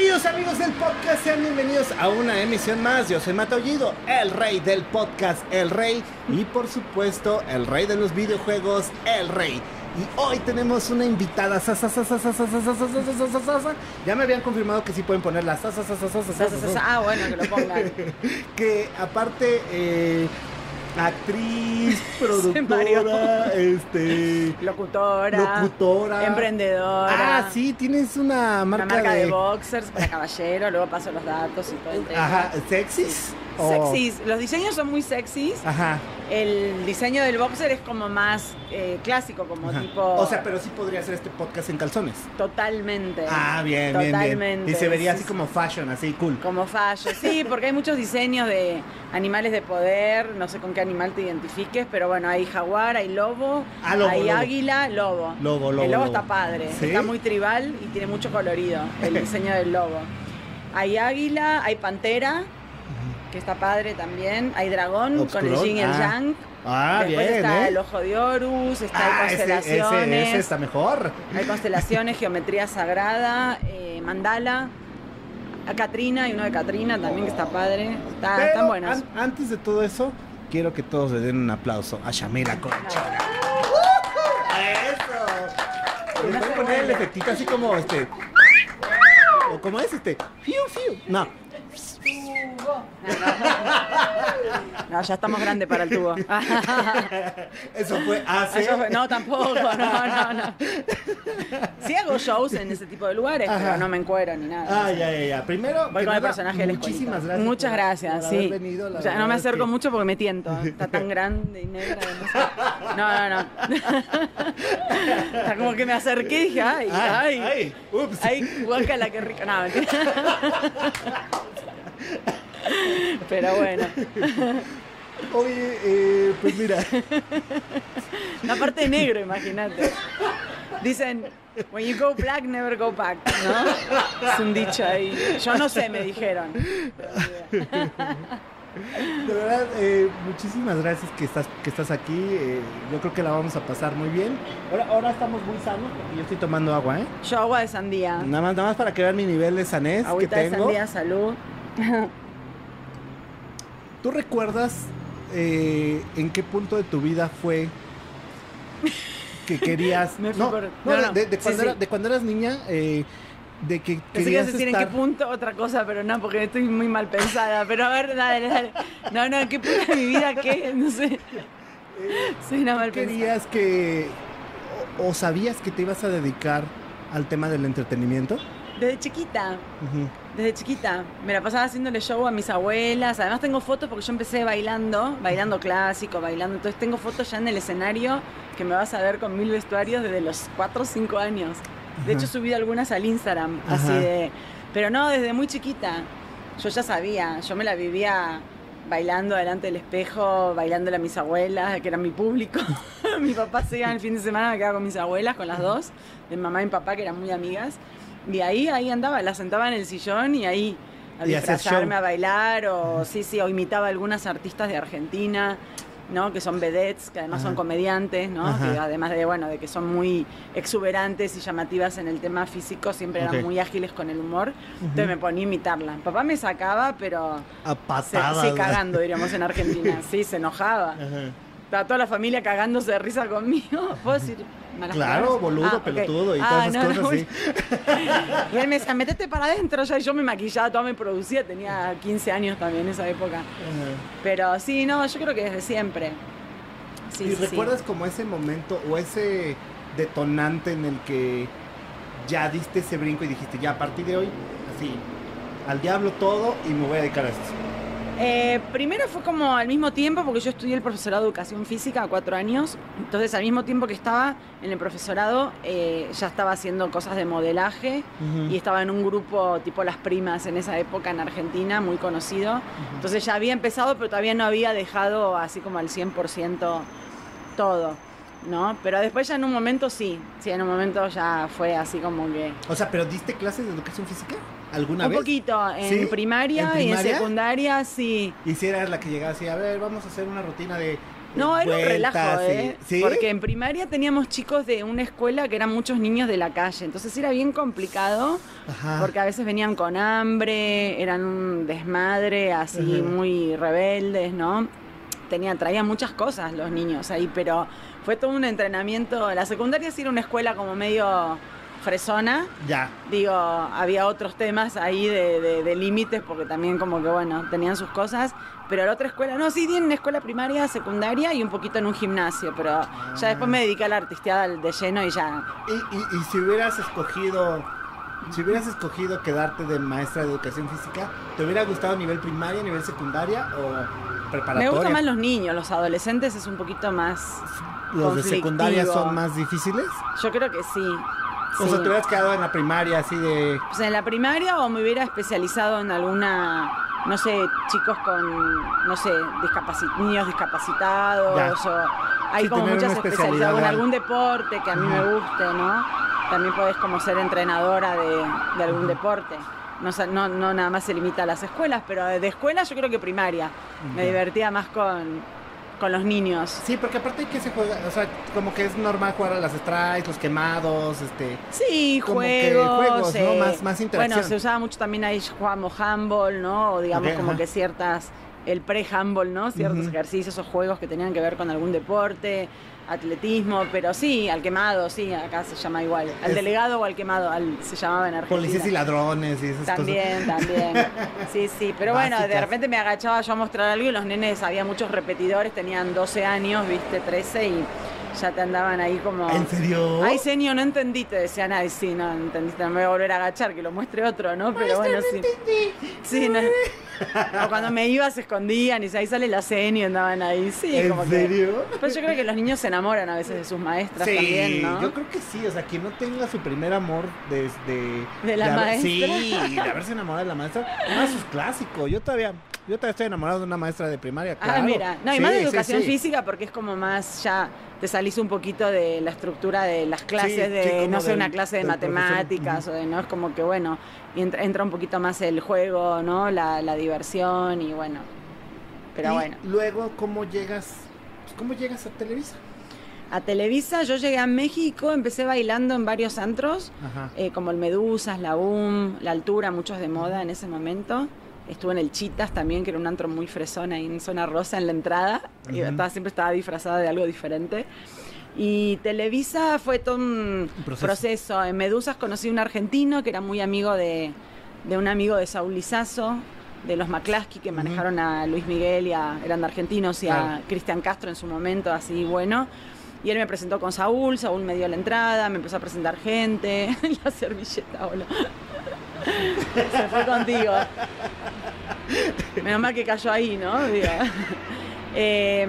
Queridos amigos del podcast, sean bienvenidos a una emisión más. Yo soy Mato Ollido, el rey del podcast, el rey y por supuesto el rey de los videojuegos, el rey. Y hoy tenemos una invitada. Ya me habían confirmado que sí pueden poner las. Ah, bueno, que lo pongan. Que aparte actriz, productora, este Locutora. locutora, Emprendedora. Ah, sí, tienes una Una marca, marca de, de, boxers para caballero, luego paso los datos y todo el tema. ajá, sexys. Sexys. Los diseños son muy sexys. Ajá. El diseño del boxer es como más eh, clásico, como ajá. tipo. O sea, pero sí podría hacer este podcast en calzones. Totalmente. Ah, bien, bien, bien. Totalmente. Y se vería sí, así sí. como fashion, así cool. Como fallo, sí, porque hay muchos diseños de animales de poder, no sé con qué animal te identifiques, pero bueno, hay jaguar, hay lobo, Ah, lobo, hay lobo. águila, lobo. Lobo, lobo, El lobo lobo. está padre, ¿Sí? está muy tribal y tiene mucho colorido el diseño del lobo. Hay águila, hay pantera, que está padre también, hay dragón con el yin y el ah. yang. Ah, Después bien, está ¿eh? el ojo de Horus, está Ah, hay constelaciones, ese, ese está mejor. hay constelaciones, geometría sagrada, eh, mandala. A Katrina, hay uno de Katrina también que está padre. Está- Pero están buenos. an- antes de todo eso, quiero que todos le den un aplauso a Shamira Concha. ¡A eso! Le voy a poner el efectito así como este. O como es este. Fiu, fiu. No. No, ya estamos grandes para el tubo. Eso fue hace. Eso fue- no, tampoco, no, no, no. Sí hago shows en ese tipo de lugares, Ajá. pero no me encuero ni nada. Ah, ya, ya, ya. Primero, Voy con el personaje de la Muchísimas gracias. Muchas gracias, por sí. venido, la O sea, no me acerco que- mucho porque me tiento. Está tan grande y negra. No, sé. no, no. no. Está como que me acerqué y dije, ay, Ay, ay. ay, ups. Ay, guácala, qué rico. No, mentira. Pero bueno. Oye, eh, pues mira. La parte de negro, imagínate. Dicen, when you go black, never go back, ¿no? Es un dicho ahí. Yo no sé, me dijeron. De verdad, eh, muchísimas gracias que estás, que estás aquí. eh, yo creo que la vamos a pasar muy bien. Ahora, ahora estamos muy sanos porque yo estoy tomando agua, ¿eh? Yo agua de sandía. Nada más, nada más para que vean mi nivel de sanez Agüita que de tengo. sandía, salud. ¿Tú recuerdas eh, en qué punto de tu vida fue que querías... Me no, no, no, de, no. de- Sí, cuando sí. era- de cuando eras niña, eh, de que Pensé que querías a decir en qué estar... punto otra cosa, pero no, porque estoy muy mal pensada. Pero a ver, dale, dale. No, no, ¿en qué punto de mi vida qué? No sé. Soy una mal pensada. ¿Querías que... O, o sabías que te ibas a dedicar al tema del entretenimiento? Desde chiquita. Ujú. Desde chiquita, me la pasaba haciéndole show a mis abuelas. Además tengo fotos porque yo empecé bailando, bailando clásico, bailando. Entonces tengo fotos ya en el escenario que me vas a ver con mil vestuarios desde los 4 o 5 años. De hecho subí algunas al Instagram, así de... Pero no, desde muy chiquita. Yo ya sabía, yo me la vivía bailando delante del espejo, bailándole a mis abuelas, que eran mi público. mi papá se iba el fin de semana, me quedaba con mis abuelas, con las dos, de mamá y papá, que eran muy amigas. Y ahí, ahí andaba, la sentaba en el sillón y ahí a Y disfrazarme, a bailar, o sí, sí, o imitaba a algunas artistas de Argentina, ¿no? Que son vedettes, que además Ajá. son comediantes, ¿no? Ajá. Que además de, bueno, de que son muy exuberantes y llamativas en el tema físico, siempre eran muy ágiles con el humor. Entonces me ponía a imitarla. Papá me sacaba, pero A patadas. sí, cagando, diríamos en Argentina. Sí, se enojaba. Ajá. Estaba toda la familia cagándose de risa conmigo. ¿Puedo decir malas Claro, palabras? boludo, Ah, ok. pelotudo y Ah, todas esas no, cosas así. y él me decía, metete para adentro ya. Y yo me maquillaba, todo me producía. Tenía 15 años también en esa época. Ajá. Pero sí, no, yo creo que desde siempre. Sí, ¿Y sí, sí. recuerdas como ese momento o ese detonante en el que ya diste ese brinco y dijiste, ya a partir de hoy, así, al diablo todo y me voy a dedicar a esto? Eh, primero fue como al mismo tiempo, porque yo estudié el profesorado de educación física a cuatro años. Entonces, al mismo tiempo que estaba en el profesorado, eh, ya estaba haciendo cosas de modelaje y estaba en un grupo tipo Las Primas en esa época en Argentina, muy conocido. Entonces ya había empezado, pero todavía no había dejado así como al 100% todo, ¿no? Pero después ya en un momento sí, sí, en un momento ya fue así como que... O sea, ¿pero diste clases de educación física? ¿Alguna Un vez? poquito, en ¿Sí? primaria ¿En y en secundaria sí. Y si eras la que llegaba así, a ver, vamos a hacer una rutina de No, era un relajo, ¿eh? ¿Sí? Porque en primaria teníamos chicos de una escuela que eran muchos niños de la calle, entonces era bien complicado Ajá. porque a veces venían con hambre, eran un desmadre, así muy rebeldes, ¿no? Tenían, traían muchas cosas los niños ahí, pero fue todo un entrenamiento. La secundaria sí era una escuela como medio fresona, Ya. digo, había otros temas ahí de, de- de límites porque también como que, bueno, tenían sus cosas, pero la otra escuela, no, sí, tienen escuela primaria, secundaria y un poquito en un gimnasio, pero ya después me dediqué a la artisteada de lleno y ya... Y, y- y si hubieras escogido, si hubieras escogido quedarte de maestra de educación física, ¿te hubiera gustado nivel primaria, nivel secundaria o preparatoria? Me gustan más los niños, los adolescentes es un poquito más... ¿Los de secundaria son más difíciles? Yo creo que sí. O sea, te hubieras quedado en la primaria así de... Pues en la primaria o me hubiera especializado en alguna, no sé, chicos con, no sé, discapaci- niños discapacitados Ya. o hay Sí, como muchas especialidades o en algún deporte que a mí me guste, ¿no? También podés como ser entrenadora de, de algún deporte. No, no, no nada más se limita a las escuelas, pero de escuela yo creo que primaria. Me divertía más con, con los niños. Sí, porque aparte que se juega, o sea, como que es normal jugar a las strikes, los quemados, este... Sí, Como que juegos. juegos, ¿no? eh, Más- más interacción. Bueno, se usaba mucho también ahí jugamos handball, ¿no? O digamos como ajá. que ciertas, el pre-handball, ¿no? Ciertos ejercicios o juegos que tenían que ver con algún deporte, atletismo, pero sí, al quemado, sí, acá se llama igual. Al Es- delegado o al quemado, al, se llamaba en Argentina. Policías y ladrones y esas También, también. Sí, sí. Pero bueno, de repente me agachaba yo a mostrar algo y los nenes, había muchos repetidores, tenían 12 años, viste, 13 y ya te andaban ahí como... ¿En serio? Ay, señor, no entendí, te decían, ay, sí, no entendiste, no me voy a volver a agachar, que lo muestre otro, ¿no? Pero bueno, sí. Sí, no. O cuando me iba se escondían y ahí sale la seño andaban ahí, sí, ¿En como serio? que. Pues yo creo que los niños se enamoran a veces de sus maestras Sí, también, ¿no? yo creo que sí, o sea, quien no tenga su primer amor desde... ¿De la maestra? Sí, de haberse enamorado de la maestra, no, eso es clásico, yo todavía, yo todavía estoy enamorado de una maestra de primaria, Ah, claro. mira, no, y Sí, más de educación sí. física porque es como más ya te salís un poquito de la estructura de las clases de, no sé, del- una clase de matemáticas o de, no, es como que bueno, entra, entra un poquito más el juego, ¿no? La, la diversión y bueno, pero Y bueno. luego, ¿cómo llegas, pues, cómo llegas a Televisa? A Televisa yo llegué a México, empecé bailando en varios antros, eh, como el Medusas, la UM, la Altura, muchos de moda en ese momento. Estuve en el Chitas también, que era un antro muy fresón ahí en Zona Rosa en la entrada. Y estaba, siempre estaba disfrazada de algo diferente. Y Televisa fue todo un proceso. proceso. En Medusas conocí un argentino que era muy amigo de, de un amigo de Saúl Lizazo, de los McClaskey, que manejaron a Luis Miguel y a, eran argentinos, y a. Cristian Castro en su momento, así bueno. Y él me presentó con Saúl, Saúl me dio la entrada, me empezó a presentar gente, la servilleta, hola. Se fue contigo. Menos mal que cayó ahí, ¿no? Eh,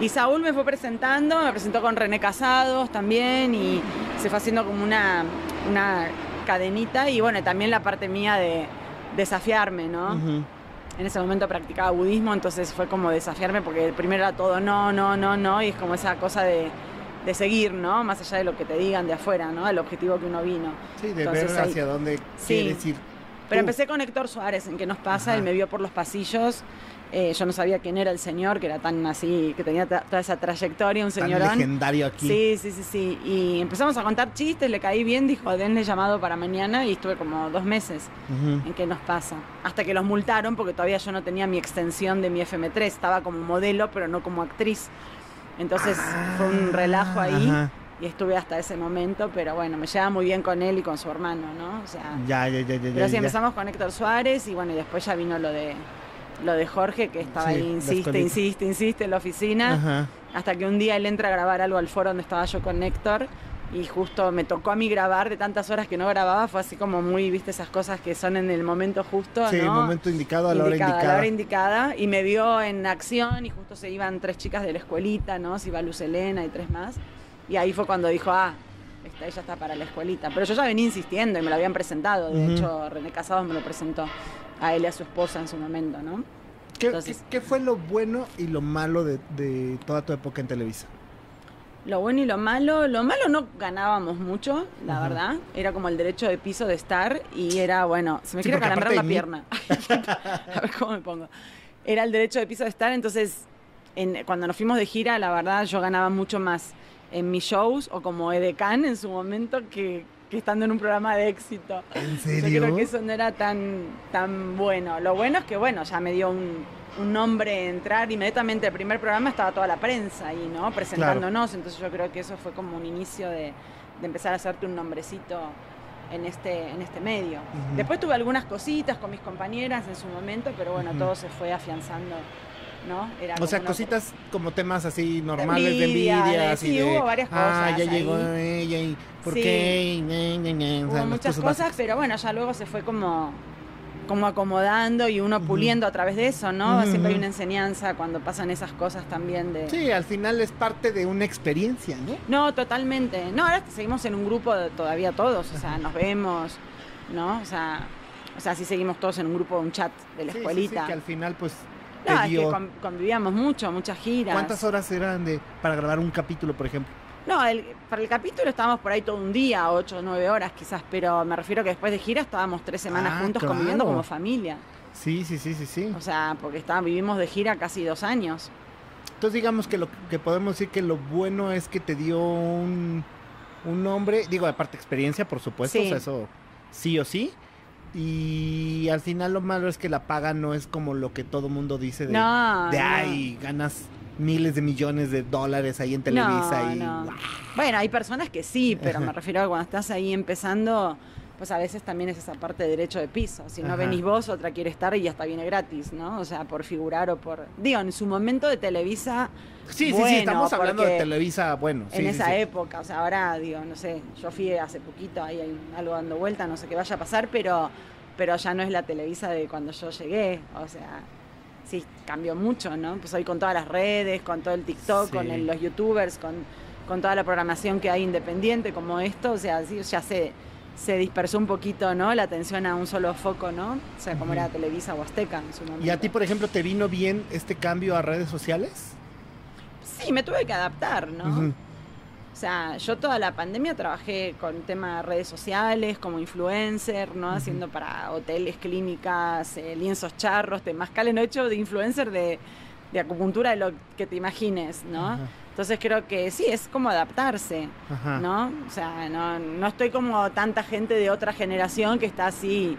y Saúl me fue presentando, me presentó con René Casados también y se fue haciendo como una, una cadenita y bueno, también la parte mía de desafiarme, ¿no? En ese momento practicaba budismo, entonces fue como desafiarme porque primero era todo no, no, no, no, y es como esa cosa de, de seguir, ¿no? Más allá de lo que te digan de afuera, ¿no? El objetivo que uno vino. Sí, de Entonces, ver ahí- hacia dónde Sí. quieres ir. Pero tú. empecé con Héctor Suárez, en qué nos pasa, Ajá. él me vio por los pasillos. Eh, yo no sabía quién era el señor, que era tan así, que tenía toda esa trayectoria, un Tan señorón. legendario aquí. Sí, sí, sí, sí. Y empezamos a contar chistes, le caí bien, dijo, denle llamado para mañana y estuve como dos meses en qué nos pasa. Hasta que los multaron porque todavía yo no tenía mi extensión de mi FM3, estaba como modelo, pero no como actriz. Entonces fue un relajo ahí Ah, Ajá. y estuve hasta ese momento, pero bueno, me llevaba muy bien con él y con su hermano, ¿no? O sea, Ya, ya, ya, ya. pero sí, empezamos con Héctor Suárez y bueno, y después ya vino lo de lo de Jorge, que estaba Sí, ahí, la insiste, insiste, insiste en la oficina, Ajá. hasta que un día él entra a grabar algo al foro donde estaba yo con Héctor y justo me tocó a mí grabar de tantas horas que no grababa, fue así como muy, viste, esas cosas que son en el momento justo, Sí, ¿no? momento indicado a la hora Indicada, a la hora indicada y me vio en acción y justo se iban tres chicas de la escuelita, ¿no? Se iba Luz Elena y tres más. Y ahí fue cuando dijo, ah, esta, ella está para la escuelita. Pero yo ya venía insistiendo y me lo habían presentado. De hecho, René Casados me lo presentó a él y a su esposa en su momento, ¿no? ¿Qué, Entonces- qué- qué fue lo bueno y lo malo de, de toda tu época en Televisa? Lo bueno y lo malo, lo malo no ganábamos mucho, la Ajá. verdad. Era como el derecho de piso de estar y era, bueno, se me Sí, quiere calambrar la mí- pierna. A ver cómo me pongo. Era el derecho de piso de estar, entonces en, cuando nos fuimos de gira, la verdad, yo ganaba mucho más en mis shows o como edecán en su momento que, que estando en un programa de éxito. ¿En Yo creo que eso no era tan, tan bueno. Lo bueno es que, bueno, ya me dio un, un nombre entrar. Inmediatamente el primer programa estaba toda la prensa ahí, ¿no? Presentándonos. Entonces yo creo que eso fue como un inicio de, de empezar a hacerte un nombrecito en este, en este medio. Después tuve algunas cositas con mis compañeras en su momento, pero bueno, todo se fue afianzando, ¿no? Era O sea, cositas como temas así normales de envidia, de- así sí, de, hubo varias Ah, cosas ya llegó ella y ¿por Sí. qué? Ñe, ñe, o Hubo sea, muchas cosas, básicas. pero bueno, ya luego se fue como, como acomodando y uno puliendo a través de eso, ¿no? Siempre hay una enseñanza cuando pasan esas cosas también de... Sí, al final es parte de una experiencia, ¿no? No, totalmente. No, ahora seguimos en un grupo de- todavía todos, o sea, nos vemos, ¿no? O sea, o sea, sí seguimos todos en un grupo, un chat de la Sí, sí, sí, escuelita. que al final pues no, es que dio... convivíamos mucho, muchas giras. ¿Cuántas horas eran de para grabar un capítulo, por ejemplo? No, el- para el capítulo estábamos por ahí todo un día, ocho o nueve horas quizás, pero me refiero que después de gira estábamos tres semanas Ah, juntos claro. conviviendo como familia. Sí, sí, sí, sí, sí. O sea, porque estábamos, vivimos de gira casi dos años. Entonces digamos que lo que podemos decir que lo bueno es que te dio un, un nombre, digo, aparte experiencia, por supuesto, Sí. o sea, eso sí o sí. Y al final lo malo es que la paga no es como lo que todo mundo dice de, No, de no. ay, ganas miles de millones de dólares ahí en Televisa No, y no. Bueno, hay personas que sí, pero me refiero a cuando estás ahí empezando, pues a veces también es esa parte de derecho de piso. Si no Ajá. venís vos, otra quiere estar y hasta viene gratis, ¿no? O sea, por figurar o por... Digo, en su momento de Televisa, Sí, sí, sí, estamos hablando de Televisa, bueno, sí, en esa sí. época, o sea, ahora, digo, no sé, yo fui hace poquito, ahí hay algo dando vuelta, no sé qué vaya a pasar, pero, pero ya no es la Televisa de cuando yo llegué, o sea... Sí, cambió mucho, ¿no? Pues hoy con todas las redes, con todo el TikTok, con el- los youtubers, con, con toda la programación que hay independiente como esto, o sea, sí, ya se, se dispersó un poquito, ¿no? La atención a un solo foco, ¿no? O sea, como era Televisa o Azteca en su momento. ¿Y a ti, por ejemplo, te vino bien este cambio a redes sociales? Sí, me tuve que adaptar, ¿no? O sea, yo toda la pandemia trabajé con tema de redes sociales, como influencer, ¿no? Haciendo para hoteles, clínicas, eh, lienzos charros, temazcales, no he hecho de influencer de, de acupuntura de lo que te imagines, ¿no? Entonces creo que sí, es como adaptarse, Ajá. ¿no? O sea, no, no estoy como tanta gente de otra generación que está así,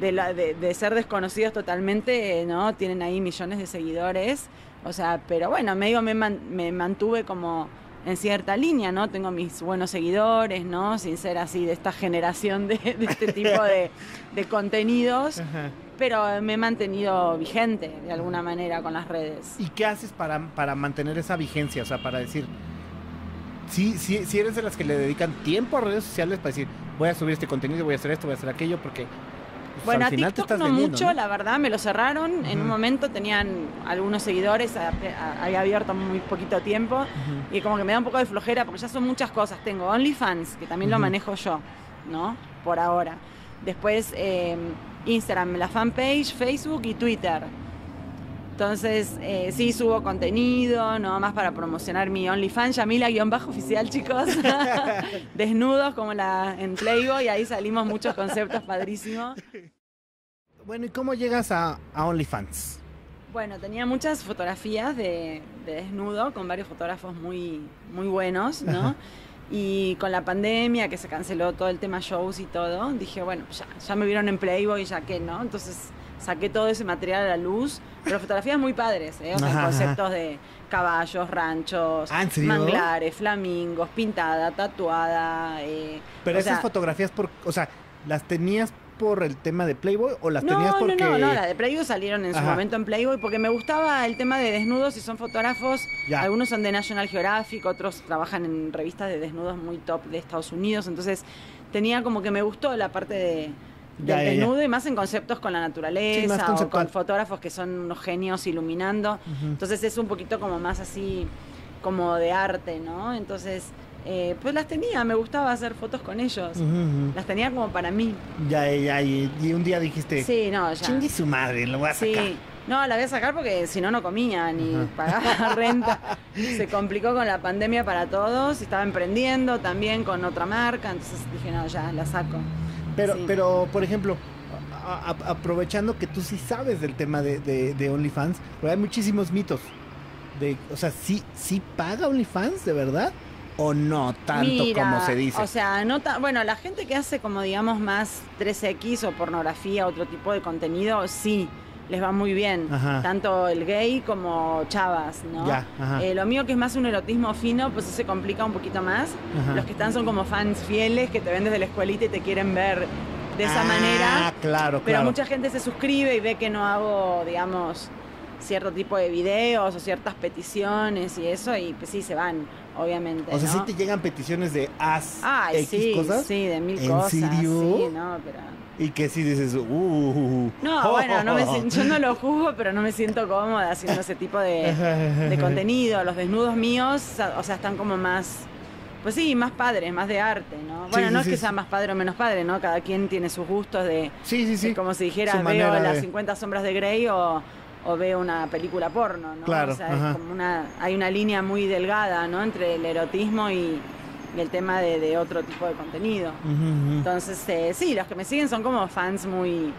de, la, de, de ser desconocidos totalmente, ¿no? Tienen ahí millones de seguidores, o sea, pero bueno, medio me, man- me mantuve como en cierta línea, ¿no? Tengo mis buenos seguidores, ¿no? Sin ser así de esta generación de, de este tipo de, de contenidos, Ajá. Pero me he mantenido vigente de alguna manera con las redes. ¿Y qué haces para, para mantener esa vigencia? O sea, para decir, si sí eres de las que le dedican tiempo a redes sociales para decir, voy a subir este contenido, voy a hacer esto, voy a hacer aquello, porque pues, Bueno, al a final te TikTok no vendiendo, mucho, ¿no? la verdad, me lo cerraron. En un momento tenían algunos seguidores, a- a- había abierto muy poquito tiempo. Ujú. Y como que me da un poco de flojera porque ya son muchas cosas. Tengo OnlyFans, que también lo Ujú. manejo yo, ¿no? Por ahora. Después eh, Instagram, la fanpage, Facebook y Twitter. Entonces, eh, sí, subo contenido, no más para promocionar mi OnlyFans, Yamila-oficial, chicos. Desnudos, como la en Playboy, ahí salimos muchos conceptos padrísimos. Bueno, ¿y cómo llegas a, a OnlyFans? Bueno, tenía muchas fotografías de, de desnudo con varios fotógrafos muy, muy buenos, ¿no? Y con la pandemia, que se canceló todo el tema shows y todo, dije, bueno, ya, ya me vieron en Playboy, ya que, ¿no? Entonces saqué todo ese material a la luz, pero fotografías muy padres, ¿eh? O sea, Ajá, ajá. conceptos de caballos, ranchos, Ah, manglares, flamingos, pintada, tatuada. eh, Pero esas sea, fotografías, por, o sea, ¿las tenías por el tema de Playboy o las No, tenías porque...? no, no, no, la de Playboy salieron en su momento en Playboy porque me gustaba el tema de desnudos y son fotógrafos. Ya. Algunos son de National Geographic, otros trabajan en revistas de desnudos muy top de Estados Unidos. Entonces tenía como que me gustó la parte de, del Ya, ya, ya. desnudo y más en conceptos con la naturaleza Sí, o con fotógrafos que son unos genios iluminando. Entonces es un poquito como más así, como de arte, ¿no? Entonces, eh, pues las tenía, me gustaba hacer fotos con ellos. Las tenía como para mí. Ya, ya, y, y un día dijiste, Sí, no, ya. chingue su madre, lo voy a sacar. Sí, no, la voy a sacar porque si no, no comía ni Ajá. pagaba renta. Se complicó con la pandemia para todos. Estaba emprendiendo también con otra marca. Entonces dije, no, ya la saco. Pero, Sí. pero por ejemplo, a- a- aprovechando que tú sí sabes del tema de, de- de OnlyFans, pero hay muchísimos mitos. de, o sea, sí, sí paga OnlyFans, de verdad, o no tanto Mira, como se dice. O sea, no bueno, la gente que hace como digamos más 3X o pornografía, otro tipo de contenido, sí, les va muy bien. Ajá. Tanto el gay como chavas, ¿no? Ya. Eh, lo mío que es más un erotismo fino, pues se complica un poquito más. Ajá. Los que están son como fans fieles que te ven desde la escuelita y te quieren ver de esa Ah, manera. claro, Pero claro. mucha gente se suscribe y ve que no hago, digamos, cierto tipo de videos o ciertas peticiones y eso, y pues sí se van, obviamente. O sea, ¿no? sí te llegan peticiones de haz Ay, X sí, cosas. sí, de mil ¿En cosas. serio? Sí, no, pero. Y que sí dices, uh. No, bueno, no me yo no lo juzgo, pero no me siento cómoda haciendo ese tipo de, de contenido. Los desnudos míos, o sea, están como más. Pues sí, más padres, más de arte, ¿no? Bueno, Sí, no sí, es que sí. sea más padre o menos padre, ¿no? Cada quien tiene sus gustos de. Sí, sí, sí. Como si dijeras, veo las de- 50 sombras de Grey o, o veo una película porno, ¿no? Claro, O sea, es como una, hay una línea muy delgada, ¿no? Entre el erotismo y, y el tema de, de otro tipo de contenido. Entonces, eh, sí, los que me siguen son como fans muy,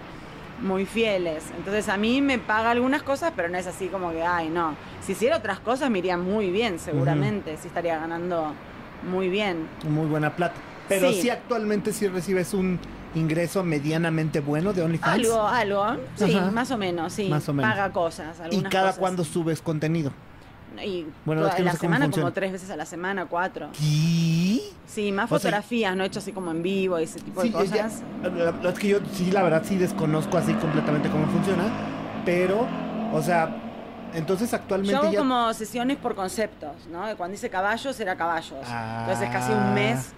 muy fieles. Entonces, a mí me paga algunas cosas, pero no es así como que, ay, no. Si hiciera otras cosas, me iría muy bien, seguramente. Sí estaría ganando muy bien. Muy buena plata. Pero sí. Sí. actualmente sí recibes un ingreso medianamente bueno de OnlyFans. Algo, algo. Sí, Ajá. más o menos, sí. Más o menos. Paga cosas. ¿Y cada cosas. cuándo subes contenido? Y Bueno, toda es que no la semana funciona. como tres veces a la semana, cuatro. ¿Qué? Sí, más O sea, fotografías, no hecho así como en vivo y ese tipo Sí, de ya- cosas. la verdad es que yo sí, la verdad sí desconozco así completamente cómo funciona, pero, o sea, entonces actualmente Yo hago ya... como sesiones por conceptos, ¿no? Cuando dice caballos, era caballos. Ah. Entonces casi un mes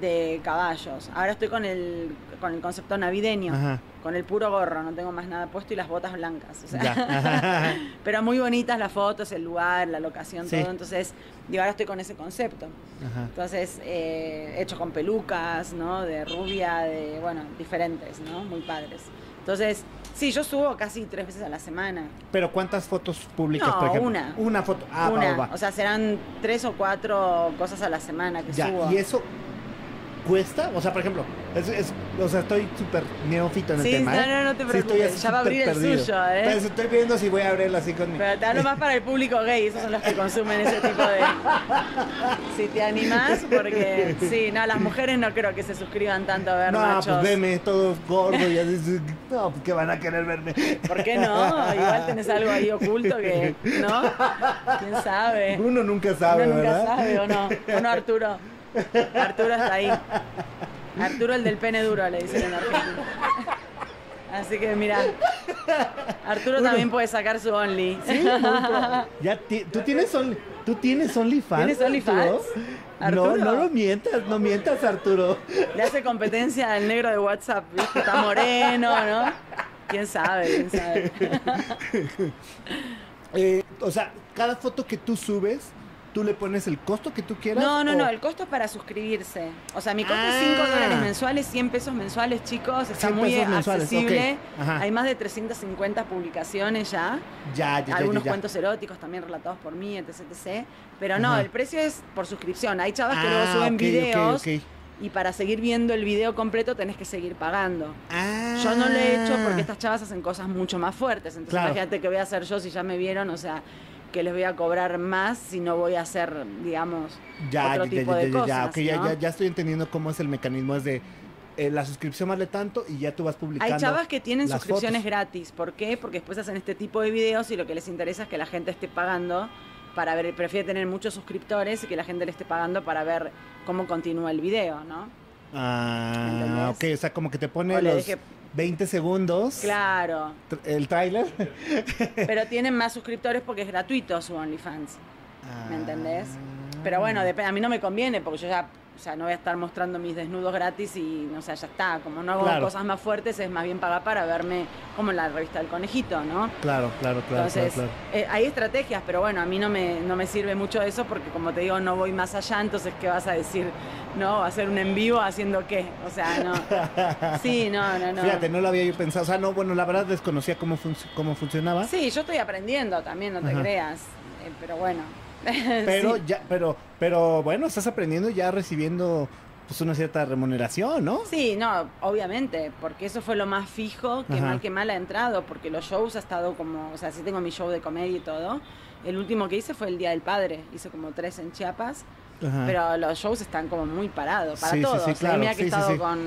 de caballos. Ahora estoy con el, con el concepto navideño, Ajá, con el puro gorro, no tengo más nada puesto y las botas blancas. o sea. ya. Pero muy bonitas las fotos, el lugar, la locación, Sí. todo. Entonces, digo, ahora estoy con ese concepto. Ajá. Entonces, eh, hecho con pelucas, ¿no? De rubia, de, bueno, diferentes, ¿no? Muy padres. Entonces, sí, yo subo casi tres veces a la semana. Pero ¿cuántas fotos públicas, No, por ejemplo? una. Una foto. Ah, Una, va, va, va. o sea, serán tres o cuatro cosas a la semana que Ya, subo. ¿y eso cuesta? O sea, por ejemplo, es, es- o sea, estoy súper neófito en el Sí, tema, no, ¿eh? no, no te Sí, estoy preocupes, ya va a abrir el perdido. suyo, ¿eh? Pero estoy viendo si voy a abrirlo así con mi... Pero te hablo más para el público gay, esos son los que consumen ese tipo de... Si te animás, porque sí, no, las mujeres no creo que se suscriban tanto a ver No, machos. pues veme todo gordo y así. No, pues que van a querer verme. ¿Por qué no? Igual tenés algo ahí oculto que, ¿no? ¿Quién sabe? Uno nunca sabe, Uno nunca ¿verdad? sabe, ¿o no? ¿O no, Arturo? Arturo está ahí. Arturo el del pene duro, le dicen en Argentina. Así que mira, Arturo también puede sacar su Only. Sí, ya ¿tú tienes Only, tú tienes OnlyFans. ¿Tienes OnlyFans? Arturo? No, no lo mientas, no mientas, Arturo. Le hace competencia al negro de WhatsApp, ¿viste? Está moreno, ¿no? ¿Quién sabe? ¿Quién sabe? Eh, o sea, cada foto que tú subes, tú le pones el costo que tú quieras. No, no, o- no, el costo es para suscribirse. O sea, mi costo Ah. es 5 dólares mensuales, 100 pesos mensuales, chicos. Está 100 muy accesible. Hay más de 350 publicaciones ya. Ya, ya, Algunos ya, ya. cuentos eróticos también relatados por mí, etc, etc. Pero no, Ajá. el precio es por suscripción. Hay chavas que Ah, luego suben videos y para seguir viendo el video completo tenés que seguir pagando. Ah. Yo no lo he hecho porque estas chavas hacen cosas mucho más fuertes. Entonces Claro. imagínate que voy a hacer yo si ya me vieron, o sea, que les voy a cobrar más si no voy a hacer, digamos, Ya, otro ya, tipo ya, de ya, cosas. ya, ¿no? ya, ya estoy entendiendo cómo es el mecanismo. Es de eh, la suscripción vale tanto y ya tú vas publicando. Hay chavas que tienen suscripciones fotos. gratis. ¿Por qué? Porque después hacen este tipo de videos y lo que les interesa es que la gente esté pagando para ver, prefiere tener muchos suscriptores y que la gente le esté pagando para ver cómo continúa el video, ¿no? Ah, ¿Entendés? ok, o sea, como que te pone O le los 20 segundos. Claro. El tráiler. Pero tienen más suscriptores porque es gratuito su OnlyFans. ¿Me entendés? Ah. Pero bueno, a mí no me conviene porque yo ya, o sea, no voy a estar mostrando mis desnudos gratis y, o sea, ya está. Como no hago Claro. cosas más fuertes, es más bien pagar para verme como en la revista del conejito, ¿no? Claro, claro, claro, Entonces, claro, eh, hay estrategias, pero bueno, a mí no me, no me sirve mucho eso porque como te digo, no voy más allá, entonces, ¿qué vas a decir? ¿No? ¿Hacer un en vivo haciendo qué? O sea, no. Sí, no, no, no. Fíjate, no lo había yo pensado. O sea, no, bueno, la verdad desconocía cómo, func- cómo funcionaba. Sí, yo estoy aprendiendo también, no te Ajá. creas. Eh, pero bueno. Pero Sí. ya, pero, pero bueno, estás aprendiendo ya recibiendo pues una cierta remuneración, ¿no? Sí, no, obviamente, porque eso fue lo más fijo que Ajá. mal que mal ha entrado, porque los shows ha estado como, o sea, sí tengo mi show de comedia y todo. El último que hice fue el Día del Padre, hice como tres en Chiapas, Ajá. pero los shows están como muy parados para Sí, sí, todos. sí, Y claro, mira que he estado con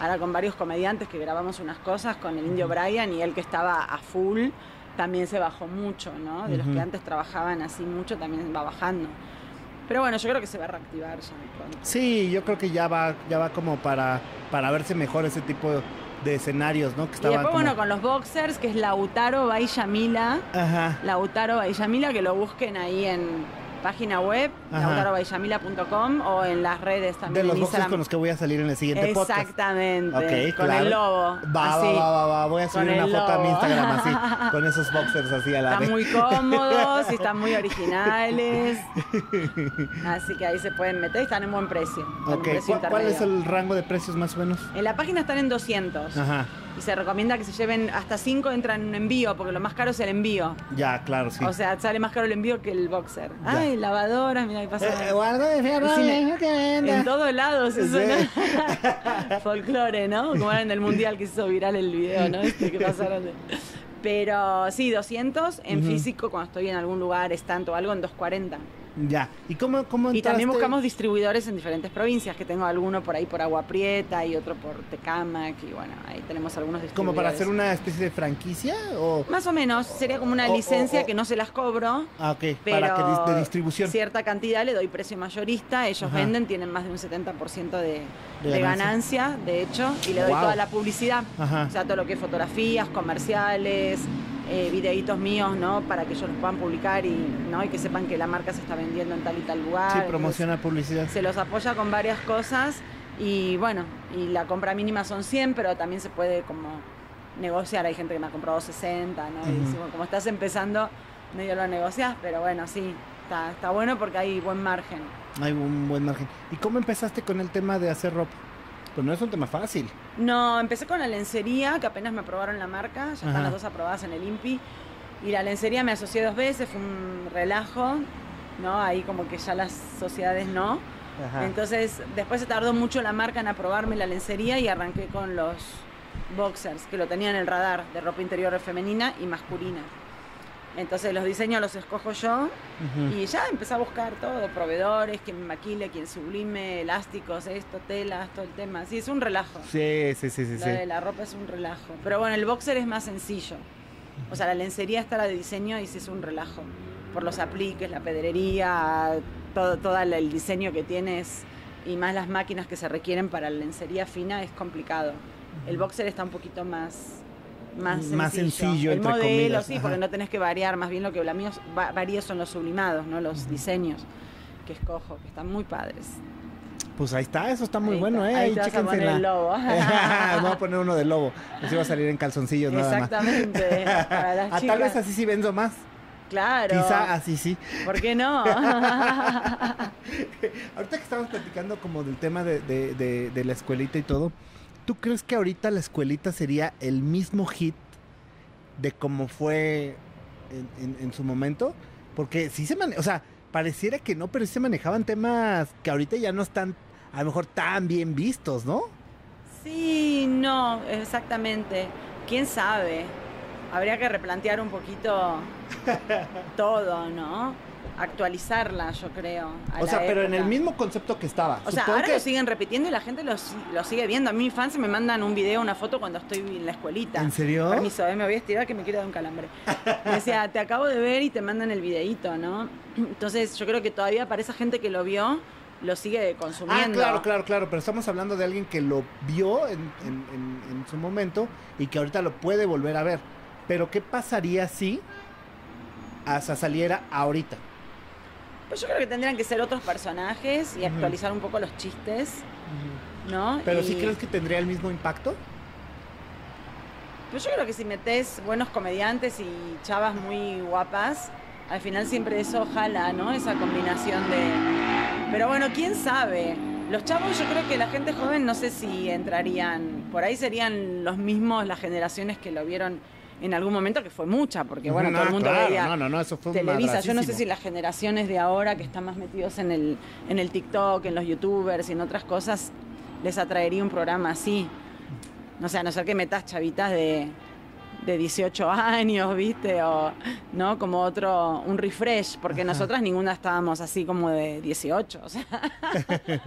ahora con varios comediantes que grabamos unas cosas con el Indio Brian y él que estaba a full también se bajó mucho, ¿no? De los que antes trabajaban así mucho también va bajando. Pero bueno, yo creo que se va a reactivar ya. Sí, yo creo que ya va, ya va como para, para verse mejor ese tipo de escenarios, ¿no? Que Y después, como- bueno, con los boxers, que es Lautaro Baiyamila. Ajá. Lautaro Baiyamila, que lo busquen ahí en página web, Ajá. lautarobaiyamila.com o en las redes De también. los en boxes con los que voy a salir en el siguiente podcast. Exactamente. Con claro. el lobo. Va, así. va, va, va, va. Voy a subir una el foto a mi lobo. Instagram así, con esos boxers así a la Están vez. muy cómodos y están muy originales. Así que ahí se pueden meter y están en buen precio. en ¿cuál, cuál es el rango de precios más o menos? En la página están en 200. Ajá, Y se recomienda que se lleven hasta 5 entran en un envío, porque lo más caro es el envío. ya, claro, sí. O sea, sale más caro el envío que el boxer. Ya. Ay, lavadoras, mira, ahí pasa. Eh, guarda de fierro, venda. en todos lados se Sí. suena folclore, ¿no? Como era en el mundial que se hizo viral el video, ¿no? Este que pasaron. de- Pero sí, 200 en físico cuando estoy en algún lugar, stand o algo en 240. Ya. ¿Y cómo, cómo Y también buscamos distribuidores en diferentes provincias, que tengo alguno por ahí por Agua Prieta y otro por Tecamac y bueno, ahí tenemos algunos ¿Como distribuidores. para hacer una especie de franquicia? O... Más o menos, sería como una O- licencia o- que no se las cobro, Ah, ok, pero para que de distribución. cierta cantidad le doy precio mayorista, ellos Ajá. venden, tienen más de un 70% de, De de ganancia. ganancia, de hecho, y le doy Wow. toda la publicidad, Ajá. o sea, todo lo que es fotografías, comerciales, eh, videitos míos, ¿no? Para que ellos los puedan publicar y, ¿no? y que sepan que la marca se está vendiendo en tal y tal lugar. Sí, Entonces, promociona publicidad. se los apoya con varias cosas y bueno, y la compra mínima son 100, pero también se puede como negociar. Hay gente que me ha comprado 60, ¿no? Y decimos, como estás empezando, medio lo negocias, pero bueno, sí, está, está bueno porque hay buen margen. Hay un buen margen. ¿Y cómo empezaste con el tema de hacer ropa? Pues no es un tema fácil. No, empecé con la lencería, que apenas me aprobaron la marca, ya Ajá. están las dos aprobadas en el INPI. Y la lencería me asocié dos veces, fue un relajo, ¿no? Ahí como que ya las sociedades no. Ajá. Entonces, después se tardó mucho la marca en aprobarme la lencería y arranqué con los boxers, que lo tenía en el radar de ropa interior femenina y masculina. Entonces los diseños los escojo yo Ujú. y ya empecé a buscar todo, proveedores, quien me maquile, quien sublime, elásticos, esto, telas, todo el tema. Sí, es un relajo. Sí, sí, sí, sí. Lo sí. de la ropa es un relajo. Pero bueno, el boxer es más sencillo. O sea, la lencería está la de diseño y sí es un relajo. Por los apliques, la pedrería, todo, todo el diseño que tienes y más las máquinas que se requieren para la lencería fina es complicado. El boxer está un poquito más más sencillo. Más sencillo, El entre modelo, comillas, sí, ajá. porque no tenés que variar. Más bien lo que la mía va- varía son los sublimados, no los diseños que escojo, que están muy padres. Pues ahí está, eso está muy Ahí bueno, está, ¿eh? ahí Ahí, te vas a poner el lobo. Voy a poner uno de lobo. Así va a salir en calzoncillos nada más. Exactamente. Para las Ah, chicas. tal vez así sí vendo más. Claro. Quizá así sí. ¿Por qué no? Ahorita que estamos platicando como del tema de, de- de- de la escuelita y todo, ¿tú crees que ahorita la escuelita sería el mismo hit de como fue en, en- en su momento? Porque sí se maneja, o sea, pareciera que no, pero sí se manejaban temas que ahorita ya no están a lo mejor tan bien vistos, ¿no? sí, no, exactamente. ¿Quién sabe? Habría que replantear un poquito todo, ¿no? Actualizarla, yo creo. O sea, pero en el mismo concepto que estaba. O sea, Supongo ahora que- lo siguen repitiendo y la gente lo, lo sigue viendo. A mí mis fans me mandan un video, una foto cuando estoy en la escuelita. ¿En serio? Permiso, eh, me voy a estirar que me quiero dar un calambre. Me decía, te acabo de ver y te mandan el videíto, ¿no? Entonces yo creo que todavía para esa gente que lo vio, lo sigue Ah, consumiendo. claro, claro, claro, pero estamos hablando de alguien que lo vio en, en- en- en su momento y que ahorita lo puede volver a ver. Pero ¿qué pasaría si hasta saliera ahorita? Pues yo creo que tendrían que ser otros personajes y actualizar un poco los chistes, ¿no? Pero Y- si crees que tendría el mismo impacto? Pues yo creo que si metes buenos comediantes y chavas muy guapas, al final siempre eso jala, ¿no? Esa combinación de... Pero bueno, quién sabe. Los chavos, yo creo que la gente joven no sé si entrarían. Por ahí serían los mismos, las generaciones que lo vieron en algún momento que fue mucha, porque bueno, No, todo el mundo claro, veía no, no, no, eso fue Televisa. Yo no sé si las generaciones de ahora que están más metidos en el, en el TikTok, en los youtubers y en otras cosas, les atraería un programa así. No sé, a no ser que metas chavitas de, de 18 años, ¿viste? O, ¿no? Como otro, un refresh, porque nosotras ninguna estábamos así como de 18, o sea. Creo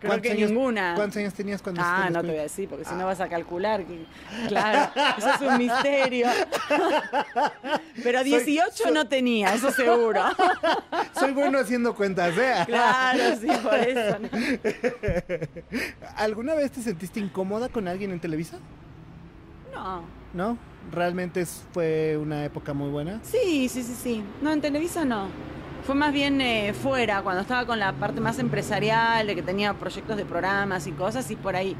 ¿Cuántos que años- ninguna. ¿Cuántos años tenías cuando Ah, no te voy a decir, porque si no vas a calcular. que- claro, eso es un misterio. Pero 18 soy- no tenía, eso seguro. Soy bueno haciendo cuentas, ¿eh? Claro, sí, por eso. ¿no? ¿Alguna vez te sentiste incómoda con alguien en Televisa? No. ¿No? ¿Realmente fue una época muy buena? Sí, sí, sí, sí. No, en Televisa no. Fue más bien eh, fuera, cuando estaba con la parte más empresarial, de que tenía proyectos de programas y cosas, y por ahí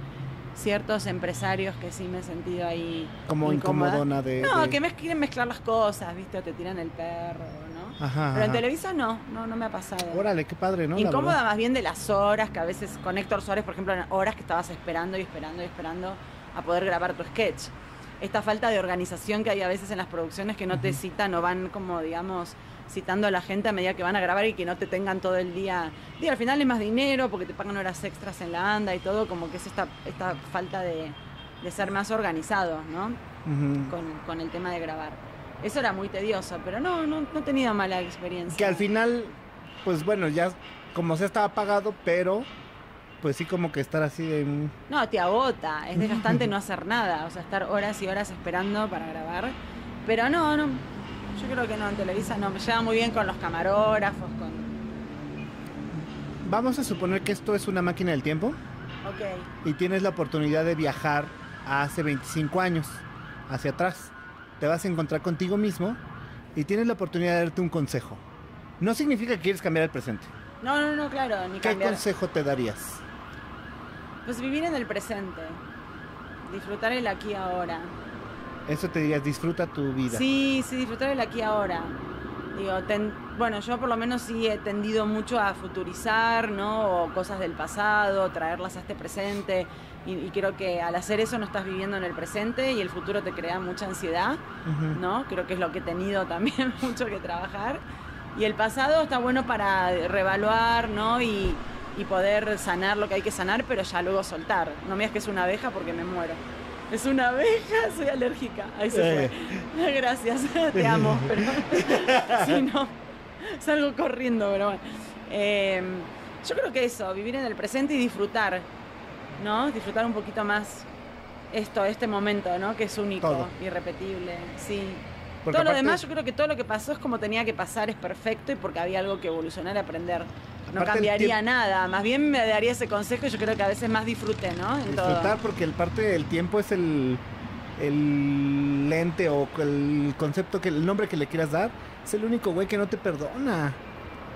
ciertos empresarios que sí me he sentido ahí. Como incomodona de... No, de- que me quieren mezclar las cosas, ¿viste? O te tiran el perro, ¿no? Ajá, Pero en ajá. Televisa no, no, no me ha pasado. Órale, qué padre, ¿no? Incómoda más bien de las horas, que a veces con Héctor Suárez, por ejemplo, eran horas que estabas esperando y esperando y esperando a poder grabar tu sketch. Esta falta de organización que hay a veces en las producciones que no te citan o van como, digamos, citando a la gente a medida que van a grabar y que no te tengan todo el día. Digo, al final es más dinero porque te pagan horas extras en la anda y todo, como que es esta, esta falta de, de ser más organizado, ¿no? Con, con el tema de grabar. Eso era muy tedioso, pero no, no, no he tenido mala experiencia. Que al final, pues bueno, ya como se estaba pagado, pero pues sí como que estar así de... No, te agota, es desgastante no hacer nada, o sea, estar horas y horas esperando para grabar. Pero no, no, yo creo que no, en Televisa no, me lleva muy bien con los camarógrafos, con... Vamos a suponer que esto es una máquina del tiempo Ok, y tienes la oportunidad de viajar a hace 25 años hacia atrás. Te vas a encontrar contigo mismo y tienes la oportunidad de darte un consejo. No significa que quieres cambiar el presente. no, no, no, claro, ni ¿Qué cambiar. consejo te darías? Pues vivir en el presente, disfrutar el aquí ahora. Eso te dirías, disfruta tu vida. Sí, sí, disfrutar el aquí ahora. Digo, ten- bueno, yo por lo menos sí he tendido mucho a futurizar, ¿no? O cosas del pasado, traerlas a este presente. Y, y creo que al hacer eso no estás viviendo en el presente y el futuro te crea mucha ansiedad. ¿no? Creo que es lo que he tenido también mucho que trabajar. Y el pasado está bueno para reevaluar, ¿no? Y, y poder sanar lo que hay que sanar, pero ya luego soltar. No me digas que es una abeja porque me muero. Es una abeja, soy alérgica. Ahí se Eh. fue. Gracias, te amo, pero si no, salgo corriendo, pero bueno. Eh, yo creo que eso, vivir en el presente y disfrutar, ¿no? Disfrutar un poquito más esto, este momento, ¿no? Que es único, Todo. irrepetible, sí. Porque todo lo demás, yo creo que todo lo que pasó es como tenía que pasar, es perfecto y porque había algo que evolucionar y aprender. No cambiaría nada, más bien me daría ese consejo y yo creo que a veces más disfrute, ¿no? En todo. Disfrutar porque el parte del tiempo es el, el lente o el concepto que el nombre que le quieras dar es el único güey que no te perdona.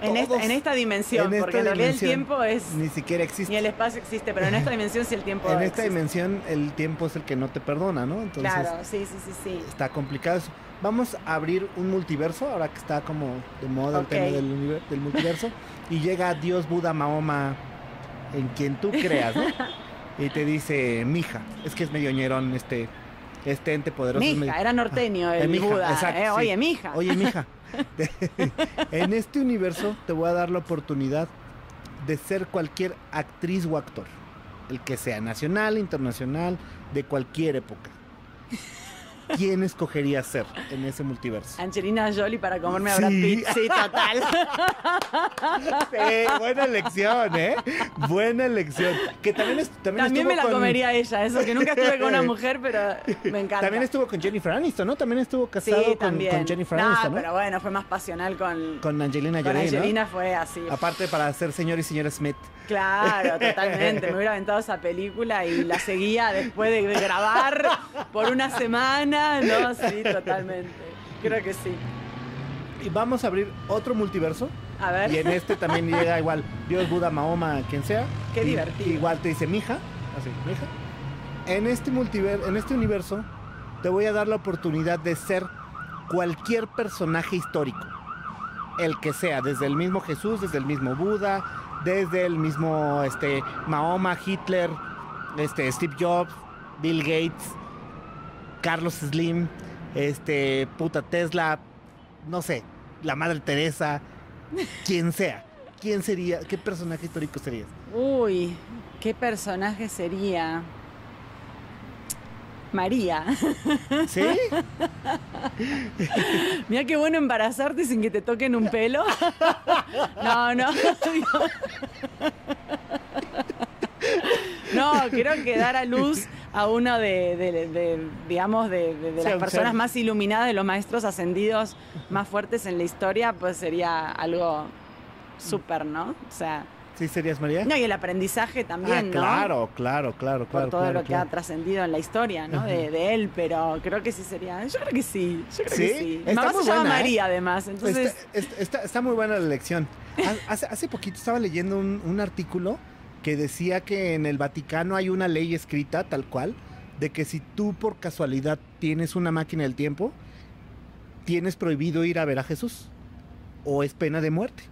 En esta, en esta dimensión, en porque esta en realidad el dimensión tiempo es. Ni siquiera existe. Ni el espacio existe, pero en esta dimensión sí el tiempo en esta existe. dimensión el tiempo es el que no te perdona, ¿no? Entonces Claro, sí, sí, sí, sí. está complicado eso. Vamos a abrir un multiverso ahora que está como de moda el tema del, univer- del multiverso y llega Dios, Buda, Mahoma, en quien tú creas, ¿no? y te dice, mija, es que es medio ñerón este, este ente poderoso. Mija, era norteño Eh, el mija, Buda. exacto, eh, sí. Oye, mija. Oye, mija, en este universo te voy a dar la oportunidad de ser cualquier actriz o actor, el que sea, nacional, internacional, de cualquier época. ¿Quién escogerías ser en ese multiverso? Angelina Jolie para comerme a. Brad Pitt. Sí, total. Sí, buena elección, ¿eh? Buena elección. Que también, es- también, También me la con, comería ella, eso que nunca estuve con una mujer, pero me encanta. También estuvo con Jennifer Aniston, ¿no? También estuvo casado sí, con, también. con Jennifer Aniston, ¿no? pero bueno, fue más pasional con, Con Angelina con Jolie, ¿no? Angelina, fue así. Aparte para ser señor y señora Smith. Claro, totalmente. Me hubiera aventado esa película y la seguía después de, de grabar por una semana. No, sí, totalmente. Creo que sí. Y vamos a abrir otro multiverso. A ver. Y en este también llega igual Dios, Buda, Mahoma, quien sea. Qué Y- divertido. Igual te dice mija. Así, mija. En este multiver en este universo te voy a dar la oportunidad de ser cualquier personaje histórico. El que sea, desde el mismo Jesús, desde el mismo Buda, desde el mismo este, Mahoma, Hitler, este, Steve Jobs, Bill Gates, Carlos Slim. este, puta Tesla, no sé, la Madre Teresa, quien sea. ¿Quién sería? ¿Qué personaje histórico serías? Uy, ¿qué personaje sería? María. ¿Sí? Mira qué bueno embarazarte sin que te toquen un pelo. No, no. No, quiero que dar a luz a uno de, de- de, digamos, de, de- de Sí, las personas más iluminadas, de los maestros ascendidos más fuertes en la historia, pues sería algo súper, ¿no? O sea, ¿Sí serías María? no, y el aprendizaje también, ah, ¿no? claro, claro, claro, Por claro. todo claro, lo que claro. ha trascendido en la historia, ¿no? De, de él, pero creo que sí sería. Yo creo que sí. Yo creo ¿Sí? que sí. Está mamá muy se llama buena, ¿eh? María, además. Entonces, Está, está- está- está muy buena la elección. Ha- Hace, hace poquito estaba leyendo un, un artículo que decía que en el Vaticano hay una ley escrita tal cual de que si tú por casualidad tienes una máquina del tiempo, tienes prohibido ir a ver a Jesús o es pena de muerte.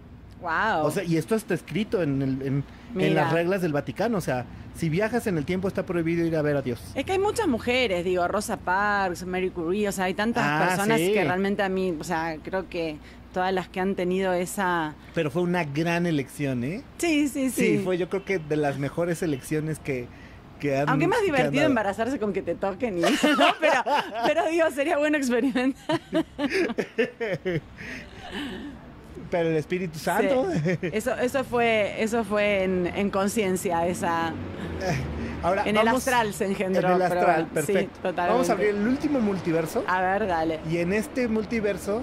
wow. O sea, y esto está escrito en, el- en- las reglas del Vaticano. O sea, si viajas en el tiempo está prohibido ir a ver a Dios. Es que hay muchas mujeres, digo, Rosa Parks, Mary Curie, o sea, hay tantas Ah, personas sí. que realmente a mí, o sea, creo que todas las que han tenido esa... Pero fue una gran elección, ¿eh? Sí, sí, sí. Sí, fue yo creo que de las mejores elecciones que, que han Aunque más han divertido embarazarse con que te toquen, y, ¿no? pero, pero digo, sería bueno experimentar. Pero el Espíritu Santo. Sí. Eso, eso fue, eso fue en, en conciencia, esa... Ahora, En el astral se engendró. En el astral, perfecto. Sí, vamos a abrir el último multiverso. A ver, dale. Y en este multiverso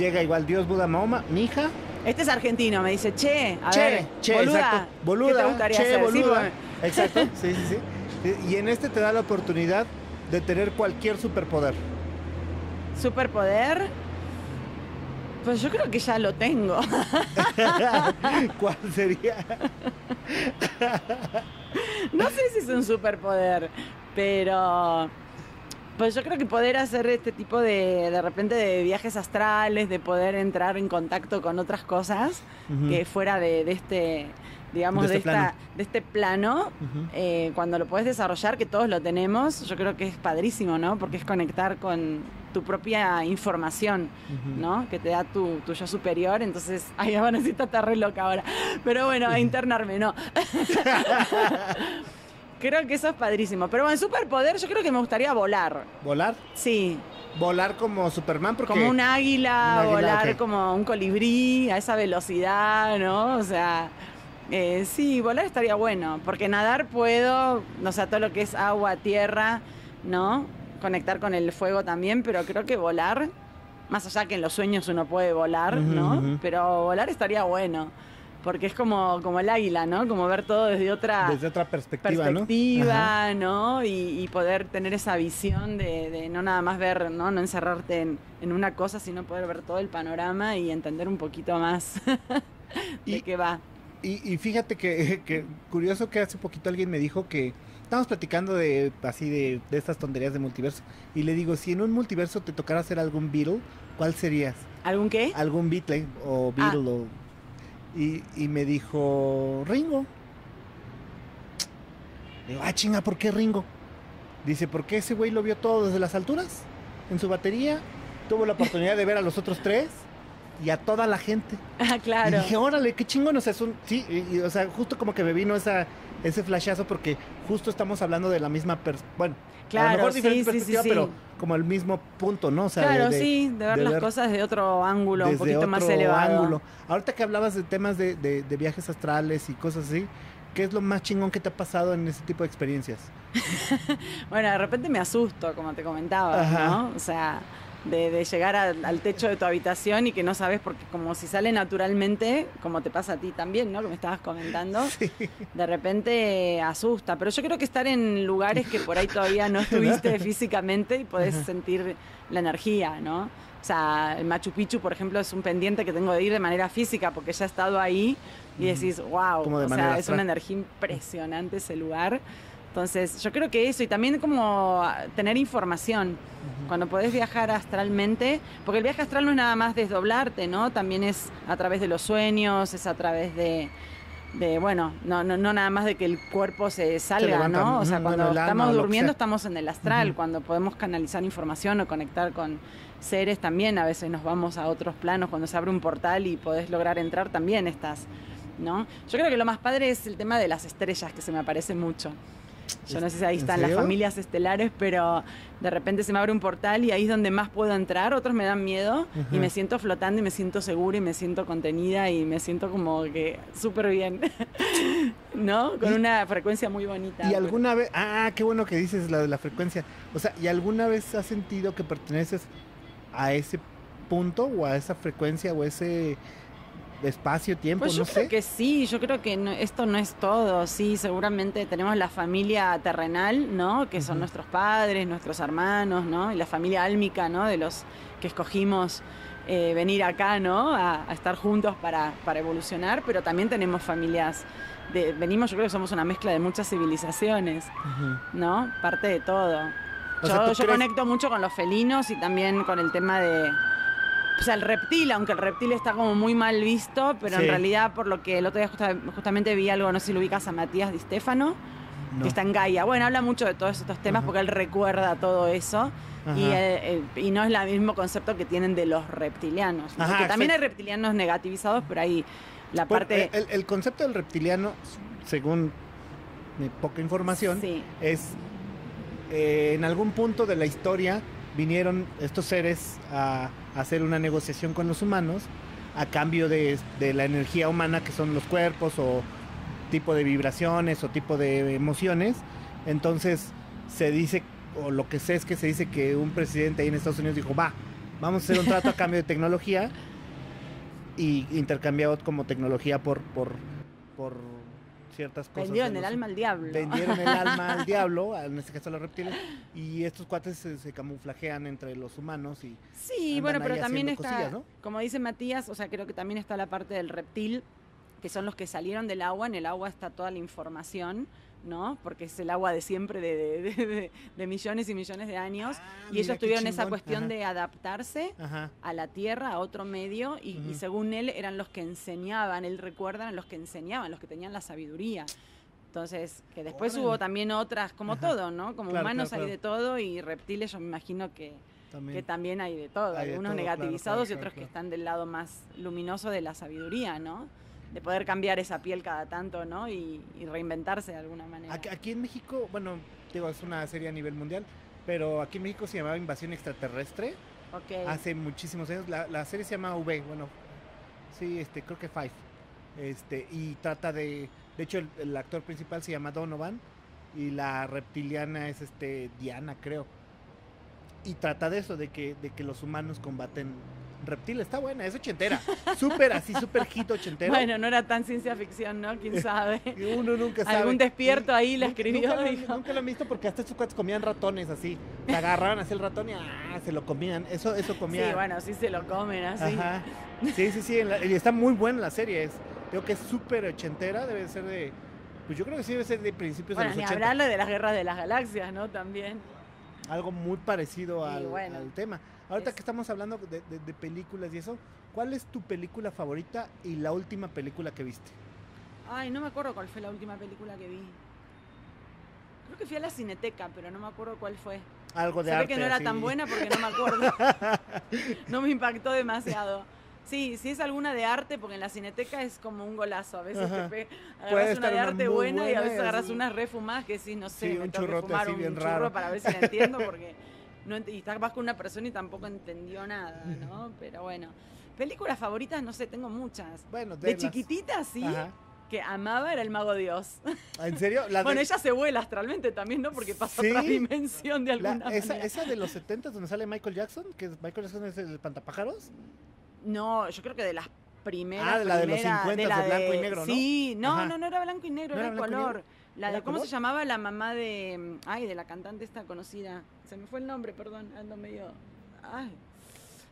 llega igual Dios, Buda, Mahoma, mi hija. Este es argentino, me dice, che, a che, ver, che, boluda, exacto. Boluda, ¿qué te gustaría che, hacer? Sí, boluda. Exacto, sí, sí, sí. Y en este te da la oportunidad de tener cualquier superpoder. Superpoder. Pues yo creo que ya lo tengo. ¿Cuál sería? No sé si es un superpoder, pero pues yo creo que poder hacer este tipo de de repente de viajes astrales, de poder entrar en contacto con otras cosas que fuera de, de este digamos De de, este esta plano. de este plano eh, cuando lo puedes desarrollar que todos lo tenemos yo creo que es padrísimo no porque es conectar con tu propia información. ¿no? Que te da tu, tu yo superior, entonces, ay, van a decir, está re loca ahora. Pero bueno, a internarme, no. creo que eso es padrísimo. Pero bueno, superpoder, yo creo que me gustaría volar. ¿Volar? Sí, Volar como Superman porque... como un águila, Un águila, volar como un colibrí a esa velocidad, ¿no? O sea, eh, sí, volar estaría bueno, porque nadar puedo, o sea, todo lo que es agua, tierra, ¿no? Conectar con el fuego también, pero creo que volar, más allá que en los sueños uno puede volar, ¿no? Pero volar estaría bueno, porque es como, como el águila, ¿no? Como ver todo desde otra Desde otra perspectiva, ¿no? perspectiva, Ajá. ¿no? Y, y poder tener esa visión de, de no nada más ver, ¿no? No encerrarte en, en una cosa, sino poder ver todo el panorama y entender un poquito más de Y- qué va. Y, y fíjate que, que curioso que hace poquito alguien me dijo que estábamos platicando de así de, de estas tonterías de multiverso y le digo si en un multiverso te tocara hacer algún Beatle ¿cuál serías? ¿Algún qué? algún Beatle o Ah. Beatle o y, y me dijo Ringo digo ah chinga ¿por qué Ringo? dice porque ese güey lo vio todo desde las alturas en su batería tuvo la oportunidad de ver a los otros tres y a toda la gente Ah, claro. y dije, órale, qué chingón, o sea, es un, sí, y- y, o sea, justo como que me vino esa, ese flashazo porque justo estamos hablando de la misma, bueno, a lo Claro, mejor sí, diferente sí, sí, perspectiva, sí. pero como el mismo punto, ¿no? O sea, claro, de- de- sí, de ver de las ver cosas desde otro ángulo, un poquito más elevado. ángulo. Ahorita que hablabas de temas de, de- de viajes astrales y cosas así, ¿qué es lo más chingón que te ha pasado en ese tipo de experiencias? Bueno, de repente me asusto, como te comentaba, Ajá. ¿no? O sea, de, de llegar al, al techo de tu habitación y que no sabes, porque como si sale naturalmente, como te pasa a ti también, ¿no? Que me estabas comentando, de repente asusta. Pero yo creo que estar en lugares que por ahí todavía no estuviste físicamente y podés Ajá. sentir la energía, ¿no? O sea, el Machu Picchu, por ejemplo, es un pendiente que tengo de ir de manera física porque ya he estado ahí y decís, wow, o sea, es una energía impresionante ese lugar. Entonces, yo creo que eso, y también como tener información. Cuando podés viajar astralmente, porque el viaje astral no es nada más desdoblarte, ¿no? También es a través de los sueños, es a través de, de bueno, no, no, no nada más de que el cuerpo se salga, ¿no? O sea, ujú, cuando bueno, el alma estamos durmiendo estamos en el astral, cuando podemos canalizar información o conectar con seres también, a veces nos vamos a otros planos, cuando se abre un portal y podés lograr entrar también estás, ¿no? Yo creo que lo más padre es el tema de las estrellas, que se me aparece mucho. Yo no sé si ahí ¿En están las familias estelares, pero de repente se me abre un portal y ahí es donde más puedo entrar. Otros me dan miedo y me siento flotando y me siento segura y me siento contenida y me siento como que súper bien. ¿No? Con Y- una frecuencia muy bonita. ¿Y alguna vez, ah, qué bueno que dices la de la frecuencia. O sea, ¿y alguna vez has sentido que perteneces a ese punto o a esa frecuencia o ese espacio, tiempo, Pues yo no creo sé? que sí, yo creo que no- esto no es todo, sí, seguramente tenemos la familia terrenal, ¿no? Que son nuestros padres, nuestros hermanos, ¿no? Y la familia álmica, ¿no? De los que escogimos eh, venir acá, ¿no? A, a estar juntos para, para evolucionar, pero también tenemos familias, de, venimos, yo creo que somos una mezcla de muchas civilizaciones. ¿no? Parte de todo. O yo sea, ¿tú yo crees- conecto mucho con los felinos y también con el tema de. O sea, el reptil, aunque el reptil está como muy mal visto, pero Sí. en realidad, por lo que el otro día justa- justamente vi algo, no sé si lo ubicas a Matías Di Stefano, No. que está en Gaia. Bueno, habla mucho de todos estos temas Ajá. porque él recuerda todo eso. Y, no es el mismo concepto que tienen de los reptilianos. ¿no? Ajá, que también hay reptilianos negativizados, pero hay la parte. el, el concepto del reptiliano, según mi poca información, Sí. es eh, en algún punto de la historia vinieron estos seres a, hacer una negociación con los humanos a cambio de, de la energía humana que son los cuerpos o tipo de vibraciones o tipo de emociones. Entonces se dice, o lo que sé es que se dice que un presidente ahí en Estados Unidos dijo, va, vamos a hacer un trato a cambio de tecnología y intercambiado como tecnología por, por, por ciertas cosas. Vendieron el los- alma al diablo. vendieron el alma al diablo, en este caso a los reptiles, y estos cuates se, se camuflajean entre los humanos y Sí, bueno, pero también está, cosillas, ¿no? como dice Matías, o sea, creo que también está la parte del reptil, que son los que salieron del agua. En el agua está toda la información, ¿no? Porque es el agua de siempre, de, de- de- de- millones y millones de años. Ah, y ellos tuvieron esa cuestión Ajá, de adaptarse Ajá. a la tierra, a otro medio, y, según él eran los que enseñaban, él recuerda, eran los que enseñaban, los que tenían la sabiduría. Entonces, que después Órale. hubo también otras, como Ajá. todo, ¿no? Como Claro, humanos claro, hay de todo y reptiles yo me imagino que, También. que también hay de todo, Hay algunos todo, negativizados y otros que están del lado más luminoso de la sabiduría, ¿no? De poder cambiar esa piel cada tanto, ¿no? Y, y reinventarse de alguna manera. Aquí, en México, bueno, digo, es una serie a nivel mundial, pero aquí en México se llamaba Invasión Extraterrestre Ok. hace muchísimos años. La, la serie se llama V, bueno, sí, este, creo que Five. Este, y trata de, de hecho, el, el actor principal se llama Donovan y la reptiliana es este Diana, creo. Y trata de eso, de que, de que los humanos combaten reptiles. Está buena, es ochentera. Súper así, súper hit ochentero. Bueno, no era tan ciencia ficción, ¿no? ¿Quién sabe? Y Uno nunca sabe. Algún despierto ahí la escribió, Nunca, lo, nunca lo han visto porque hasta estos cuates comían ratones así. Se agarraban así el ratón y ah, se lo comían. Eso, eso comía. Sí, bueno, sí se lo comen así. Ajá. Sí, sí, sí. la- y está muy buena la serie. Es, creo que es súper ochentera. Debe ser de. Pues yo creo que sí debe ser de principios Bueno, de los 80. hablarle de las guerras de las galaxias, ¿no? También. Algo muy parecido al, bueno. al tema. Ahorita Es- que estamos hablando de, de- de películas y eso, ¿cuál es tu película favorita y la última película que viste? Ay, no me acuerdo cuál fue la última película que vi. Creo que fui a la Cineteca, pero no me acuerdo cuál fue. Algo de Se ve arte. que no era así. tan buena porque no me acuerdo. no me impactó demasiado. Sí, si es alguna de arte, porque en la cineteca es como un golazo. A veces Ajá. te agarras una de una arte muy buena, y buena a veces agarras unas refumadas que sí, no sé, Sí, me un tengo que churrote fumar así un bien churro raro. para ver si la entiendo, porque no y estás vas con una persona y tampoco entendió nada, ¿no? Pero bueno. Películas favoritas, no sé, tengo muchas. Bueno, De las- chiquitita, sí, Ajá. que amaba era el Mago Dios. ¿En serio? La de- Bueno, ella se vuela astralmente también, ¿no? Porque pasa Sí. otra dimensión de la- alguna esa, manera. esa de los 70 donde sale Michael Jackson, que Michael Jackson es el pantapájaros. No, yo creo que de las primeras. Ah, de la de los primeras, 50, de blanco y negro, ¿no? Sí, no, Ajá. no, no era blanco y negro, ¿No era, era de color. La ¿Era de, ¿cómo se llamaba la mamá de. Ay, de la cantante esta conocida. Se me fue el nombre, perdón, ando medio. Ay.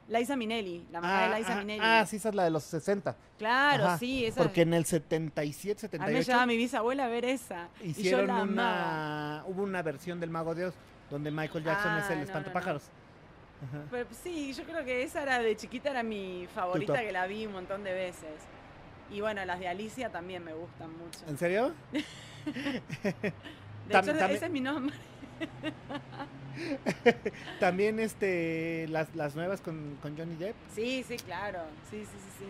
Liza Minnelli, la mamá de Liza ah, Minnelli. ah, sí, esa es la de los 60. Claro, Ajá, sí, esa. Porque en el 77, a mí me 78 llevaba mi bisabuela a ver esa. y yo hicieron la amaba. una hubo una versión del Mago de Dios donde Michael Jackson Ah, es el no, no, espantapájaros. Ajá. Pero sí, yo creo que esa era de chiquita, era mi favorita, que la vi un montón de veces. Y bueno, las de Alicia también me gustan mucho. ¿En serio? De Tam- hecho, ese es mi nombre. También este las, las nuevas con, con Johnny Depp. Sí, sí, claro. Sí, sí, sí, sí.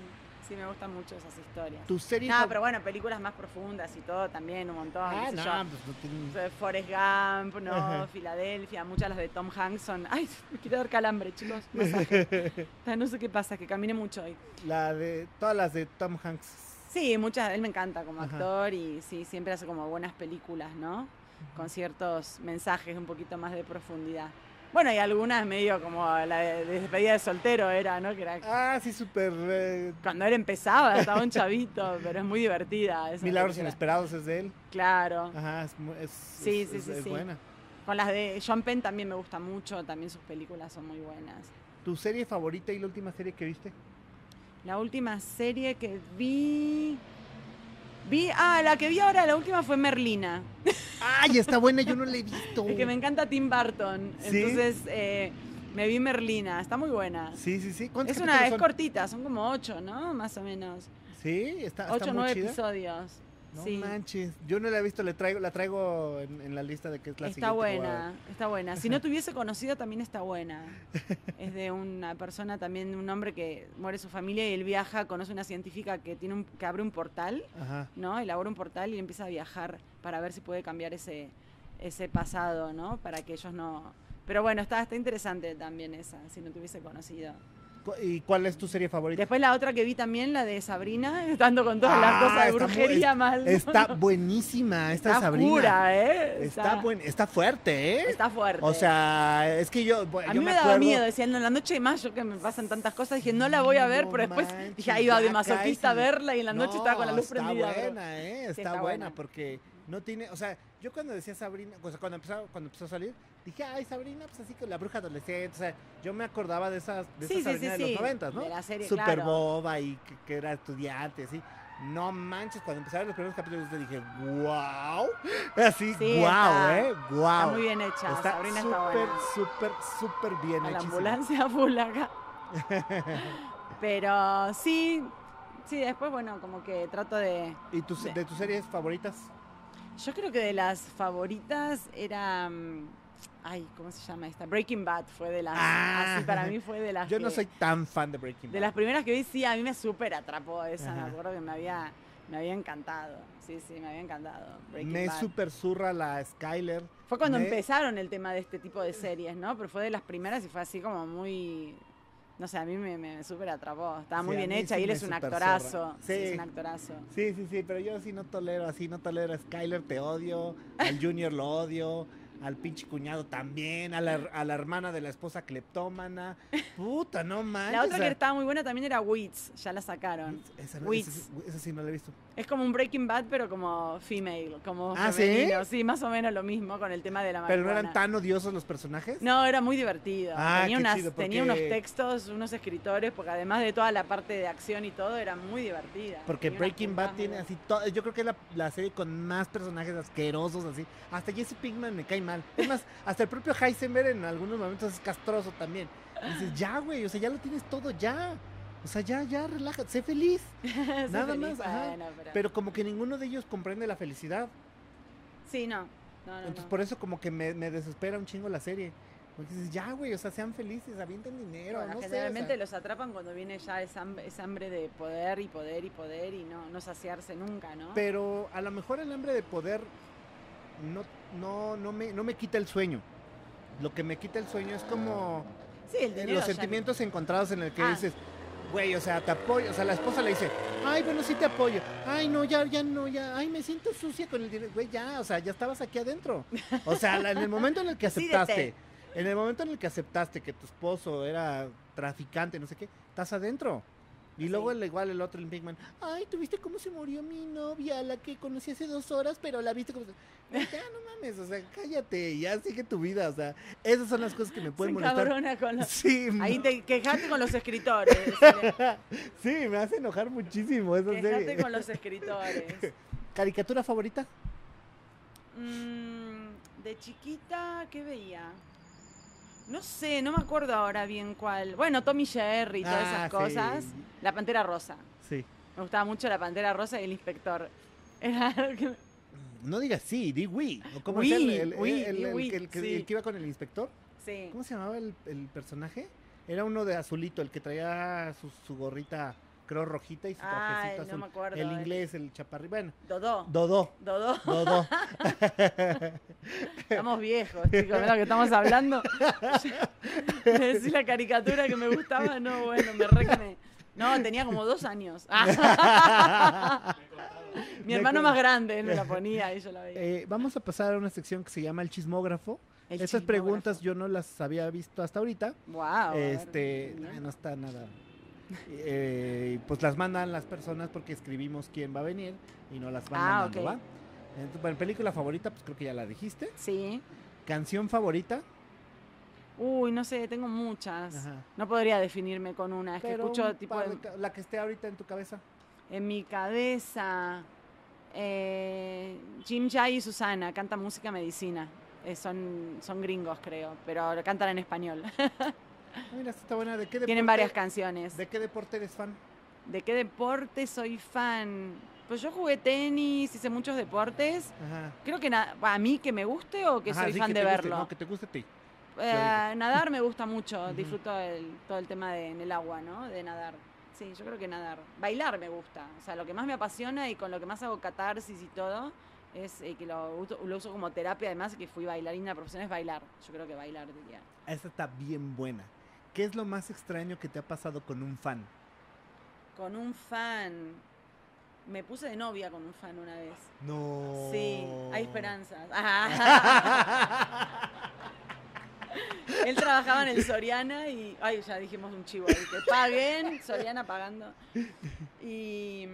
Sí, me gustan mucho esas historias. Tu serie No, pero bueno, películas más profundas y todo también, un montón. Ah, no, pues no sea, Forrest Gump, ¿no? Ajá. Filadelfia, muchas las de Tom Hanks son... Ay, me quiero dar calambre, chicos. Masaje. No sé qué pasa, que camine mucho hoy. La de todas las de Tom Hanks. Sí, muchas, él me encanta como Ajá. actor y sí, siempre hace como buenas películas, ¿no? Con ciertos mensajes un poquito más de profundidad. Bueno, y algunas medio como la de, de despedida de soltero era, ¿no? Que era Ah, sí, súper eh, cuando él empezaba, estaba un chavito, pero es muy divertida. esa Milagros película. Inesperados es de él. Claro. Ajá, es, es, Sí, es- sí, sí, es sí. buena. Con las de John Penn también me gusta mucho, también sus películas son muy buenas. ¿Tu serie favorita y la última serie que viste? La última serie que vi. Vi. Ah, la que vi ahora, la última fue Merlina. ¡Ay, está buena! Yo no la he visto. Que me encanta Tim Burton. ¿Sí? Entonces eh, me vi Merlina. Está muy buena. Sí, sí, sí. ¿Cuántos Es una, es son? cortita, son como ocho, ¿no? Más o menos. Sí, está, está Ocho o muy nueve chida. episodios. No sí. manches. Yo no la he visto, le traigo, la traigo en, en la lista de que es la Está buena, está buena. Si no te hubiese conocido, también está buena. Es de una persona también, un hombre que muere su familia y él viaja, conoce una científica que tiene un, que abre un portal, Ajá. ¿no? Elabora un portal y empieza a viajar para ver si puede cambiar ese, ese pasado, ¿no? Para que ellos no. Pero bueno, está, está interesante también esa, si no te hubiese conocido. ¿Y cuál es tu serie favorita? Después la otra que vi también, la de Sabrina, estando con todas las Ah, cosas de está brujería mal. Está buenísima esta Está Sabrina. oscura, ¿eh? Está, buen, está fuerte, ¿eh? Está fuerte. O sea, es que yo, A yo mí me, daba acuerdo- miedo, decía, en la noche de mayo que me pasan tantas cosas, dije, no la voy a ver, No pero después manches, dije, ahí va ya de masoquista a verla y en la noche No, estaba con la luz está prendida. buena, ¿eh? Está, está buena, buena. porque no tiene, o sea, yo cuando decía Sabrina, o sea, cuando empezó, cuando empezó a salir, dije, ay, Sabrina, pues así con la bruja adolescente, o sea, yo me acordaba de esas, de Sí, esa sí, Sabrina sí, de los noventas, ¿no? de la serie, claro. boba y que, que era estudiante, así. No manches, cuando empezaron los primeros capítulos yo dije, wow, así, Sí, wow, está- ¿eh? Wow. Está muy bien hecha, Está Sabrina está súper, súper, súper bien A la ambulancia full acá. Pero sí, sí, después, bueno, como que trato de... ¿Y tus, de- de tus series favoritas? Yo creo que de las favoritas era... mm, Ay, ¿cómo se llama esta? Breaking Bad fue de las... Ah. así para mí fue de las Yo no soy tan fan de Breaking De Bad. las primeras que vi, sí, a mí me súper atrapó esa. Ajá. Me acuerdo que me había, me había encantado. Sí, sí, me había encantado. Breaking Me Bad. super zurra la Skyler. Fue cuando me- empezaron el tema de este tipo de series, ¿no? Pero fue de las primeras y fue así como muy. No sé, a mí me, me súper atrapó. Estaba muy Sí, bien hecha sí y él es un actorazo. Sí, Sí. es un actorazo. Sí, sí, sí, pero yo sí no tolero así, no tolero a Skyler, te odio, al Junior lo odio, al pinche cuñado también, a la, a la hermana de la esposa cleptómana. Puta, no manches. La otra o que estaba muy buena también era Wits, ya la sacaron. Esa, no, Wits. esa, sí- esa sí no la he visto. Es como un Breaking Bad, pero como female, como ¿Ah, sí? femenino. Sí, más o menos lo mismo con el tema de la Pero no marihuana. eran tan odiosos los personajes. No, era muy divertido. Ah, tenía, qué unas, chido, tenía unos textos, unos escritores, porque además de toda la parte de acción y todo, era muy divertida. Porque Tenía Breaking Bad tiene así todo. Yo creo que es la, la serie con más personajes asquerosos así. Hasta Jesse Pinkman me cae mal. Es más, hasta el propio Heisenberg en algunos momentos es castroso también. Y dices, ya, güey, o sea, ya lo tienes todo, ya. O sea, ya, ya, relájate, sé feliz. Nada Sí, más, ajá. bueno, pero- Pero como que ninguno de ellos comprende la felicidad. Sí, no. No, no, Entonces no. por eso como que me, me desespera un chingo la serie. Porque dices, ya, güey, o sea, sean felices, avienten dinero, Bueno, no sé. o generalmente sea. los atrapan cuando viene ya esa hambre, esa hambre de poder y poder y poder y no, no saciarse nunca, ¿no? Pero a lo mejor el hambre de poder no, no, no, me, no me quita el sueño. Lo que me quita el sueño es como sí, el dinero los sentimientos encontrados en el que Ah. dices, güey, o sea, te apoyo. O sea, la esposa le dice, ay, bueno, sí te apoyo. Ay, no, ya, ya no, ya. Ay, me siento sucia con el dinero. Güey, ya, o sea, ya estabas aquí adentro. O sea, en el momento en el que Decídete. aceptaste, en el momento en el que aceptaste que tu esposo era traficante, no sé qué, estás adentro. Y luego el, igual el otro, el Big Man, ay, ¿tú viste cómo se murió mi novia, la que conocí hace dos horas, pero la viste como... se-". Ya, no mames, o sea, cállate, ya sigue tu vida, o sea, esas son las cosas que me se pueden molestar. encabrona con los... Sí, Ahí te quejate con los escritores. sí, me hace enojar muchísimo esa quejate serie. con los escritores. ¿Caricatura favorita? Mm, de chiquita, ¿qué veía? No sé, no me acuerdo ahora bien cuál. Bueno, Tommy Jerry y todas Ah, esas sí. cosas. La Pantera Rosa. Sí. Me gustaba mucho la Pantera Rosa y el Inspector. Era que... No digas sí, di. ¿O cómo Oui, es el, el- oui, el- oui, que- sí. el que iba con el inspector? Sí. ¿Cómo se llamaba el, el personaje? Era uno de azulito, el que traía su, su gorrita, creo, rojita y su Ay, trajecito no azul. me acuerdo, el el- inglés, el chaparri. Bueno, Dodó. Dodó. Dodó. Dodó. Estamos viejos, chicos, de lo que estamos hablando. Me decís la caricatura que me gustaba, no, bueno, me re que me- No, tenía como dos años. Mi hermano más grande, él me la ponía y yo la veía. Eh, vamos a pasar a una sección que se llama el chismógrafo. El Esas chismógrafo. preguntas yo no las había visto hasta ahorita. Wow. este, ay, no está nada. Eh, pues las mandan las personas porque escribimos quién va a venir y no las van Ah, mandando, ok. ¿va? Entonces, bueno, película favorita, pues creo que ya la dijiste. Sí. Canción favorita. Uy, no sé, tengo muchas. Ajá. No podría definirme con una. Es que escucho un tipo de la que esté ahorita en tu cabeza. en mi cabeza. eh, Jim Jay y Susana cantan música medicina. Eh, son, son gringos, creo, pero cantan en español. Mira, esta está buena. ¿De qué deporte? Tienen varias canciones. ¿De qué deporte eres fan? ¿De qué deporte soy fan? Pues yo jugué tenis, hice muchos deportes. Ajá. Creo que a mí que me guste o que Ajá, soy sí, fan que de guste, verlo. No, que te guste a ti. Eh, nadar me gusta mucho, disfruto el- todo el tema de, en el agua, ¿no? De nadar. Sí, yo creo que nadar. Bailar me gusta, o sea, lo que más me apasiona y con lo que más hago catarsis y todo es eh, que lo, uso- lo uso como terapia, además que fui bailarina profesional, es bailar. Yo creo que bailar diría. Esta está bien buena. ¿Qué es lo más extraño que te ha pasado con un fan? Con un fan, me puse de novia con un fan una vez. No. Sí, hay esperanzas. Él trabajaba en el Soriana y. Ay, ya dijimos un chivo ahí. Que paguen, Soriana pagando. Y.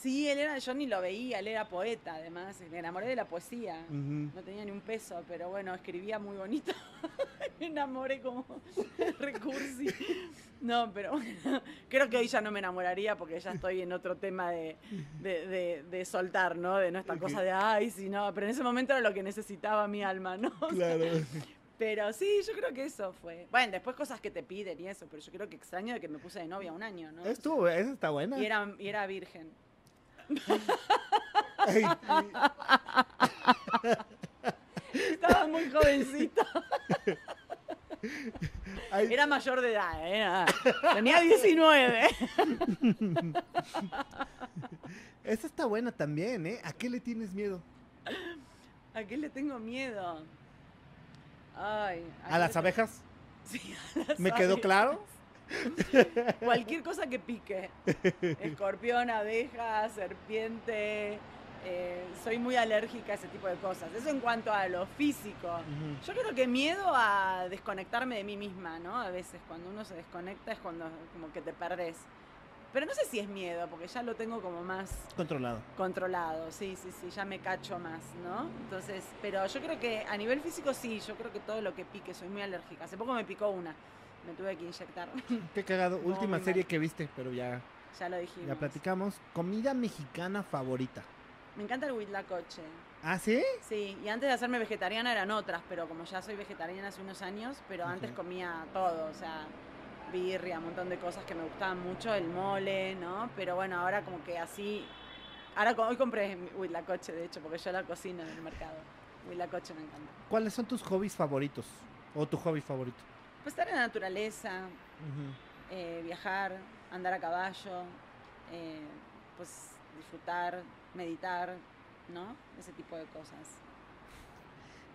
Sí, él era. Yo ni lo veía, él era poeta además. Me enamoré de la poesía. No tenía ni un peso, pero bueno, escribía muy bonito. me enamoré como recursi. No, pero bueno, creo que hoy ya no me enamoraría porque ya estoy en otro tema de, de, de- de soltar, ¿no? De no esta cosa de, ay, sí, no. Pero en ese momento era lo que necesitaba mi alma, ¿no? Claro. Pero sí, yo creo que eso fue. Bueno, después cosas que te piden y eso, pero yo creo que extraño de que me puse de novia un año, ¿no? Estuvo, esa está buena. Y era, y era virgen. Ay, Estaba muy jovencito. ay, Era mayor de edad, ¿eh? Tenía 19. esa está buena también, ¿eh? ¿A qué le tienes miedo? ¿A qué le tengo miedo? Ay. ¿A las abejas? Sí, a las ¿Me quedó abejas. claro? Cualquier cosa que pique. Escorpión, abeja, serpiente. eh, soy muy alérgica a ese tipo de cosas. Eso en cuanto a lo físico. Yo creo que miedo a desconectarme de mí misma, ¿no? A veces cuando uno se desconecta es cuando como que te perdés. Pero no sé si es miedo, porque ya lo tengo como más Controlado. controlado, sí, sí, sí, ya me cacho más, ¿no? Entonces, pero yo creo que a nivel físico sí, yo creo que todo lo que pique, soy muy alérgica. Hace poco me picó una, me tuve que inyectar, Qué cagado. No, Última serie mal. que viste, pero ya, ya lo dijimos. ya platicamos. Comida mexicana favorita. Me encanta el huitlacoche. ¿Ah, sí? Sí, y antes de hacerme vegetariana eran otras, pero como ya soy vegetariana hace unos años, pero antes comía todo, o sea, birria, un montón de cosas que me gustaban mucho, el mole, ¿no? Pero bueno, ahora como que así, ahora hoy compré huitlacoche, de hecho, porque yo la cocino en el mercado. Huitlacoche me encanta. ¿Cuáles son tus hobbies favoritos? ¿O tu hobby favorito? Pues estar en la naturaleza, eh, viajar, andar a caballo, eh, pues disfrutar, meditar, ¿no? Ese tipo de cosas.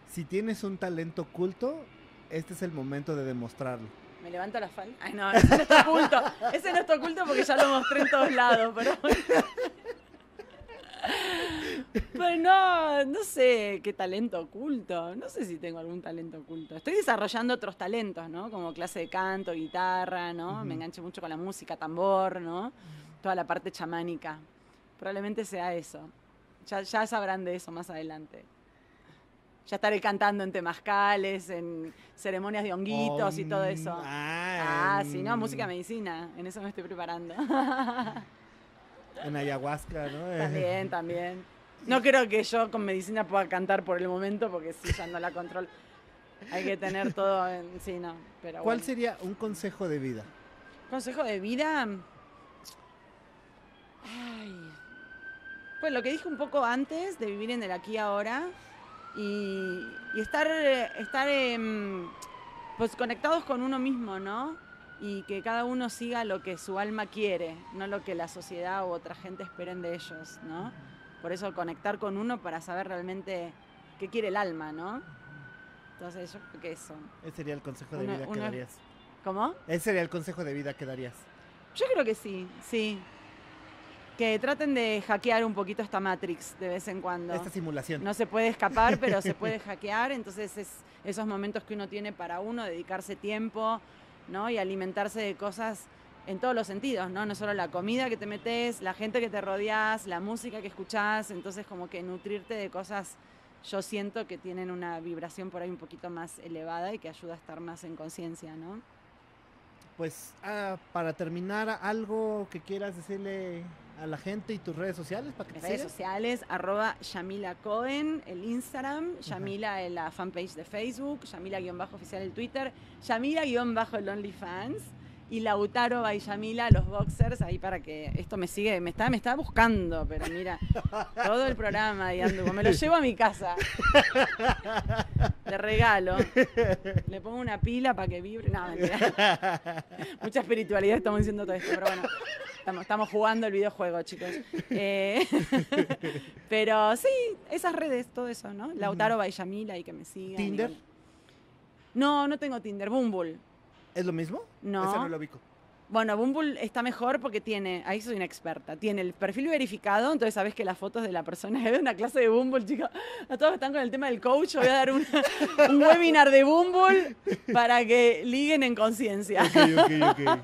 Si tienes un talento oculto, este es el momento de demostrarlo. Me levanto la falda. Ay, no, ese no está oculto. Ese no está oculto porque ya lo mostré en todos lados, pero. Pues no, no sé qué talento oculto. No sé si tengo algún talento oculto. Estoy desarrollando otros talentos, ¿no? Como clase de canto, guitarra, ¿no? Ujú. Me enganché mucho con la música, tambor, ¿no? Toda la parte chamánica. Probablemente sea eso. Ya, ya sabrán de eso más adelante. Ya estaré cantando en temazcales, en ceremonias de honguitos y todo eso. Om- Ah, sí, no, música medicina. En eso me estoy preparando. En ayahuasca, ¿no? también, también. No creo que yo con medicina pueda cantar por el momento porque sí, ya no la control. Hay que tener todo en. Sí, no. Pero ¿Cuál bueno. sería un consejo de vida? Consejo de vida. Ay. Pues lo que dije un poco antes de vivir en el aquí y ahora y, y estar, estar em, pues conectados con uno mismo, ¿no? Y que cada uno siga lo que su alma quiere, no lo que la sociedad u otra gente esperen de ellos, ¿no? Por eso conectar con uno para saber realmente qué quiere el alma, ¿no? Entonces yo creo que eso. Ese sería el consejo de vida que darías. ¿Cómo? Ese sería el consejo de vida que darías. Yo creo que sí, sí. Que traten de hackear un poquito esta Matrix de vez en cuando. Esta simulación. No se puede escapar, pero se puede hackear. Entonces es esos momentos que uno tiene para uno, dedicarse tiempo, ¿no? Y alimentarse de cosas en todos los sentidos, ¿no? No solo la comida que te metes, la gente que te rodeas, la música que escuchás. Entonces como que nutrirte de cosas, yo siento que tienen una vibración por ahí un poquito más elevada y que ayuda a estar más en conciencia, ¿no? Pues ah, para terminar, algo que quieras decirle a la gente y tus redes sociales para que Mis te redes sigan. sociales, arroba Yamila Cohen, el Instagram, Yamila en la fanpage de Facebook, Yamila-oficial el Twitter, Yamila-el OnlyFans y Lautaro by Yamila, los boxers, ahí para que esto me sigue, me está, me está buscando, pero mira, todo el programa ahí anduvo, me lo llevo a mi casa. Le regalo, le pongo una pila para que vibre, no, mentira. Mucha espiritualidad estamos diciendo todo esto, pero bueno, estamos, estamos jugando el videojuego, chicos. Eh, pero sí, esas redes, todo eso, ¿no? Lautaro Bayamila y que me sigan. ¿Tinder? y- No, no tengo Tinder, Bumble. ¿Es lo mismo? No. Ese no lo ubico. Bueno, Bumble está mejor porque tiene, ahí soy una experta, tiene el perfil verificado, entonces sabes que las fotos de la persona es de una clase de Bumble, chicos. A todos están con el tema del coach, voy a dar una- un webinar de Bumble para que liguen en conciencia. Ok, ok, ok.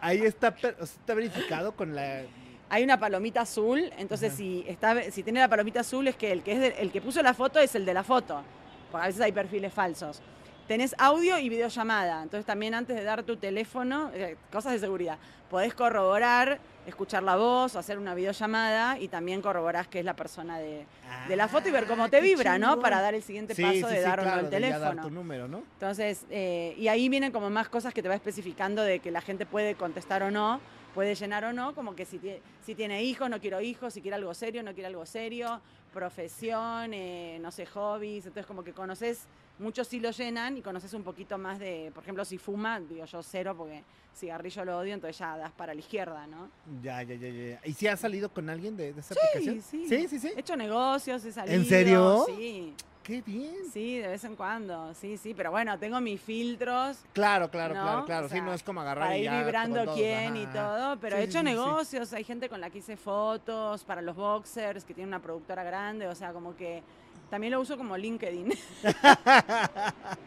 Ahí está, está verificado con la... Hay una palomita azul, entonces Ajá. si está si tiene la palomita azul es que el que es de- el que puso la foto es el de la foto. Porque a veces hay perfiles falsos. Tenés audio y videollamada, entonces también antes de dar tu teléfono, eh, cosas de seguridad, podés corroborar, escuchar la voz o hacer una videollamada y también corroborás que es la persona de, de la foto y ver cómo Ah, te vibra, ¿no? Para dar el siguiente Sí, paso sí, de sí, dar o no claro, el ya dar teléfono. tu número, ¿no? Entonces, eh, y ahí vienen como más cosas que te va especificando de que la gente puede contestar o no, puede llenar o no, como que si, si tiene hijos, no quiero hijos, si quiere algo serio, no quiere algo serio, profesión, eh, no sé, hobbies, entonces como que conoces, muchos sí lo llenan y conoces un poquito más de, por ejemplo, si fuma, digo yo cero porque cigarrillo lo odio, entonces ya das para la izquierda, ¿no? Ya, ya, ya, ya. ¿Y si has salido con alguien de, de esa Sí, aplicación? sí. Sí, sí, sí. He hecho negocios, he salido. serio? Sí, Qué bien. sí, de vez en cuando, sí, sí, pero bueno, tengo mis filtros. Claro, claro, ¿no? claro, claro. O sí, no es como agarrar para y ir ya vibrando todos, quién y todo, pero Sí, he hecho sí. negocios, hay gente con la que hice fotos para los boxers, que tiene una productora grande, o sea, como que también lo uso como LinkedIn.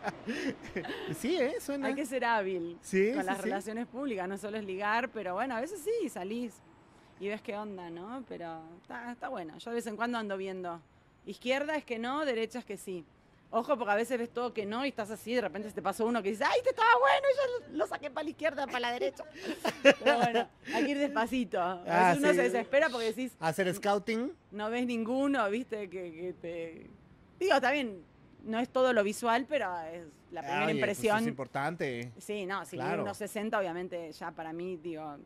Sí, ¿eh? Suena. hay que ser hábil Sí, con sí, las sí. relaciones públicas, no solo es ligar, pero bueno, a veces sí, salís y ves qué onda, ¿no? Pero está, está bueno, yo de vez en cuando ando viendo, izquierda es que no, derecha es que sí. Ojo, porque a veces ves todo que no y estás así, de repente te pasó uno que dice, ¡ay, te estaba bueno! Y yo lo, saqué para la izquierda, para la derecha. Pero bueno, hay que ir despacito. A veces Ah, uno sí. se desespera porque decís, Hacer scouting. no ves ninguno, viste, que, que te... Digo, está bien, no es todo lo visual, pero es la primera Oye, pues impresión. es importante. Sí, no, si Claro. unos 60, obviamente ya para mí, digo,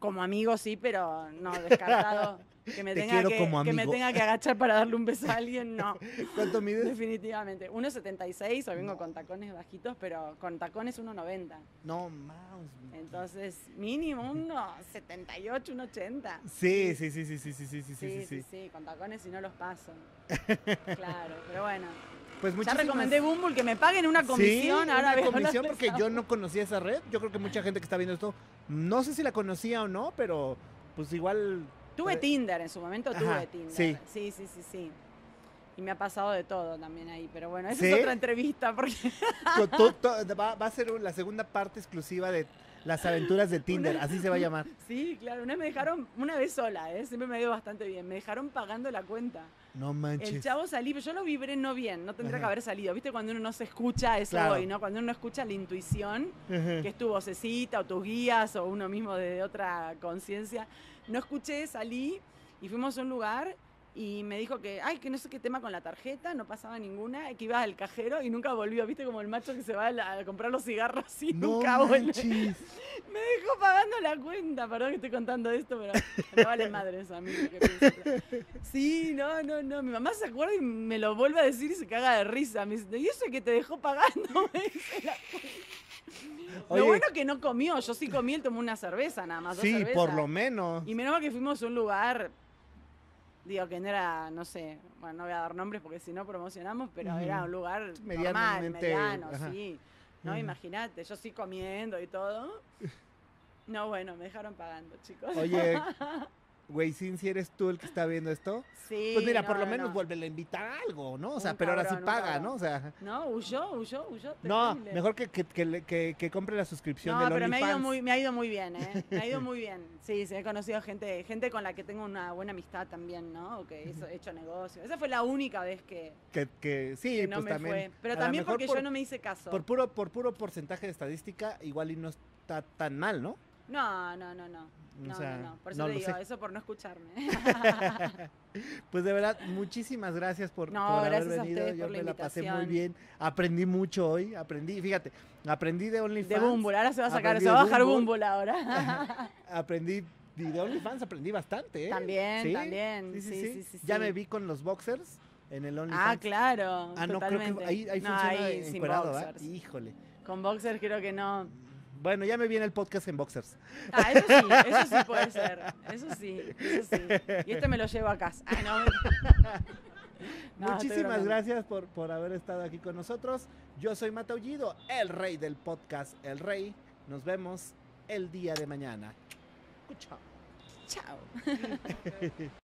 como amigo sí, pero no, descartado que me, Te tenga que, que me tenga que agachar para darle un beso a alguien, no, ¿Cuánto mides? definitivamente. 1,76, o vengo con tacones bajitos, pero con tacones 1,90. No, mouse. Entonces, mínimo 1,78, 1,80. Sí, sí, sí, sí, sí, sí, sí, sí, sí, Sí, sí, sí, sí, con tacones si no los paso. Claro, pero bueno. Pues Ya muchísimas- recomendé Bumble que me paguen una comisión. Sí, ahora una comisión porque yo no conocía esa red. Yo creo que mucha gente que está viendo esto, no sé si la conocía o no, pero pues igual... Tuve Pues- Tinder, en su momento tuve Ajá, Tinder. sí. sí, sí, sí, sí. Y me ha pasado de todo también ahí, pero bueno, esa ¿Sí? es otra entrevista porque to- to- va, va a ser la segunda parte exclusiva de las aventuras de Tinder, así se va a llamar. sí, claro, una vez me dejaron una vez sola, ¿eh? siempre me ha ido bastante bien, me dejaron pagando la cuenta. No El manches. chavo salí, pero yo lo vibré no bien, no tendría Ajá. que haber salido. ¿Viste cuando uno no se escucha eso Claro. hoy, no? Cuando uno no escucha la intuición, Ajá. que es tu vocecita o tus guías o uno mismo de otra conciencia. No escuché, salí y fuimos a un lugar y me dijo que, ay, que no sé qué tema con la tarjeta, no pasaba ninguna, que iba al cajero y nunca volvió, viste como el macho que se va a, la- a comprar los cigarros y No nunca vuelve. Me dejó pagando la cuenta, perdón que estoy contando esto, pero me vale madre eso a mí. que. Sí, no, no, no, mi mamá se acuerda y me lo vuelve a decir y se caga de risa. Me dice, ¿y eso que te dejó pagando? Me dice la Oye. Lo bueno que no comió, yo sí comí, él tomó una cerveza nada más. Sí, por lo menos. Y menos mal que fuimos a un lugar, digo que no era, no sé, bueno, no voy a dar nombres porque si no promocionamos, pero era un lugar normal, mediano, ajá. sí. No, imagínate, yo sí comiendo y todo. No, bueno, me dejaron pagando, chicos. Oye, güey, Sin, si eres tú el que está viendo esto, sí, pues mira, no, por lo no, menos no. vuelve a invitar a algo, ¿no? O sea, Un pero ahora sí paga, cabrón. ¿no? O sea, No, huyó, huyó, huyó. no, mejor que, que, que, que- compre la suscripción No, del pero me ha, ido muy, me ha ido muy bien, ¿eh? Me ha ido muy bien. Sí, sí, he conocido gente, gente con la que tengo una buena amistad también, ¿no? O que hizo- he hecho negocio. Esa fue la única vez que, Que, sí, no pues me también. fue. Pero también porque por, yo no me hice caso. Por puro, por puro porcentaje de estadística, igual y no está tan mal, ¿no? No, no, no, no. O No, sea, no, no. Por eso no te digo, sé. eso por no escucharme. Pues de verdad, muchísimas gracias por, No, por haber gracias a venido. Yo por me la pasé muy bien. Aprendí mucho hoy. Aprendí, fíjate, aprendí de OnlyFans. De Bumble, ahora se va a sacar, se va a bajar Bumble. Ahora. Aprendí y de OnlyFans aprendí bastante, ¿eh? También, también. Sí, sí, Sí, sí. sí, sí, Ya me vi con los boxers en el OnlyFans. ah, claro. Ah, no, creo totalmente. que ahí, ahí No, funciona ahí boxers. Híjole. Con boxers creo que no. Bueno, ya me vi en el podcast en boxers. Ah, eso sí, eso sí puede ser. Eso sí, eso sí. Y este me lo llevo a casa. Ah, no. No, estoy Muchísimas gracias por, por haber estado aquí con nosotros. Yo soy Mataullido, el rey del podcast El Rey. Nos vemos el día de mañana. Chao. Chao.